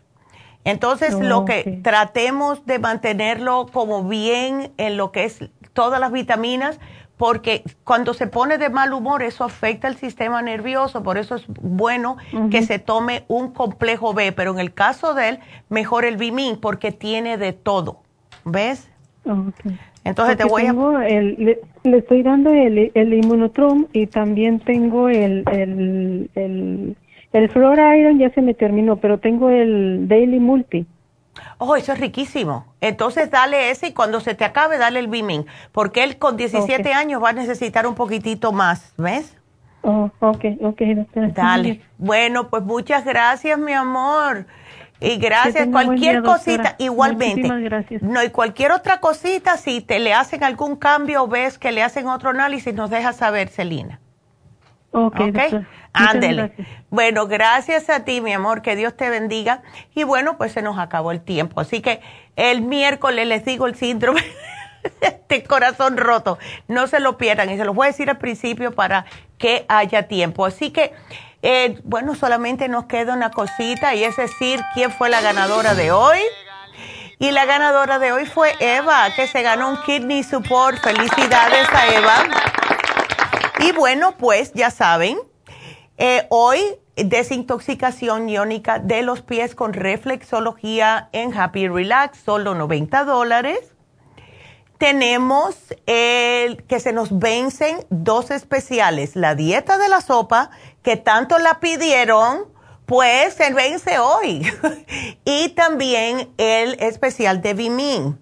Entonces, lo que tratemos de mantenerlo como bien en lo que es todas las vitaminas, porque cuando se pone de mal humor, eso afecta el sistema nervioso, por eso es bueno que se tome un complejo B, pero en el caso de él, mejor el Bimin, porque tiene de todo. ¿Ves? Entonces te voy a... le, estoy dando el, el inmunotrum y también tengo el, el, el, el Flora Iron, ya se me terminó, pero tengo el Daily Multi. Oh, eso es riquísimo. Entonces dale ese y cuando se te acabe, dale el Beaming, porque él con 17 años va a necesitar un poquitito más, ¿ves? Oh, ok, ok, Dale. Bueno, pues muchas gracias, mi amor. Y gracias, cualquier cosita, igualmente. Gracias. No, y cualquier otra cosita, si te le hacen algún cambio o ves que le hacen otro análisis, nos dejas saber, Celina. Ok, okay? Ándele. Bueno, gracias a ti, mi amor, que Dios te bendiga. Y bueno, pues se nos acabó el tiempo. Así que el miércoles les digo el síndrome de este corazón roto. No se lo pierdan y se los voy a decir al principio para que haya tiempo. Así que eh, bueno, solamente nos queda una cosita y es decir, quién fue la ganadora de hoy. Y la ganadora de hoy fue Eva, que se ganó un Kidney Support. Felicidades a Eva. Y bueno, pues ya saben, eh, hoy desintoxicación iónica de los pies con reflexología en Happy Relax, solo 90 dólares tenemos el que se nos vencen dos especiales, la dieta de la sopa, que tanto la pidieron, pues se vence hoy. y también el especial de Vimin.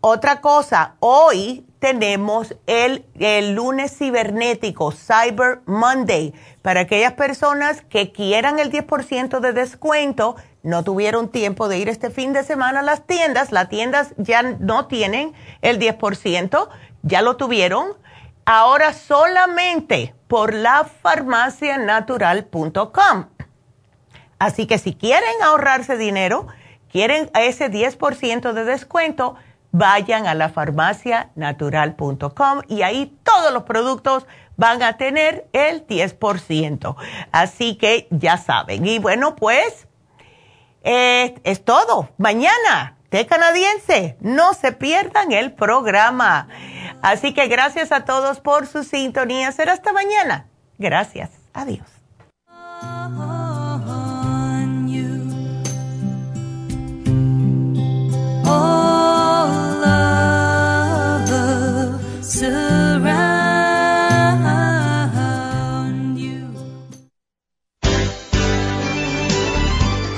Otra cosa, hoy tenemos el, el, lunes cibernético, Cyber Monday, para aquellas personas que quieran el 10% de descuento no tuvieron tiempo de ir este fin de semana a las tiendas, las tiendas ya no tienen el 10%, ya lo tuvieron, ahora solamente por la farmacianatural.com. Así que si quieren ahorrarse dinero, quieren ese 10% de descuento, vayan a la farmacianatural.com y ahí todos los productos van a tener el 10%. Así que ya saben. Y bueno, pues eh, es todo. Mañana, té canadiense. No se pierdan el programa. Así que gracias a todos por su sintonía. Será hasta mañana. Gracias. Adiós.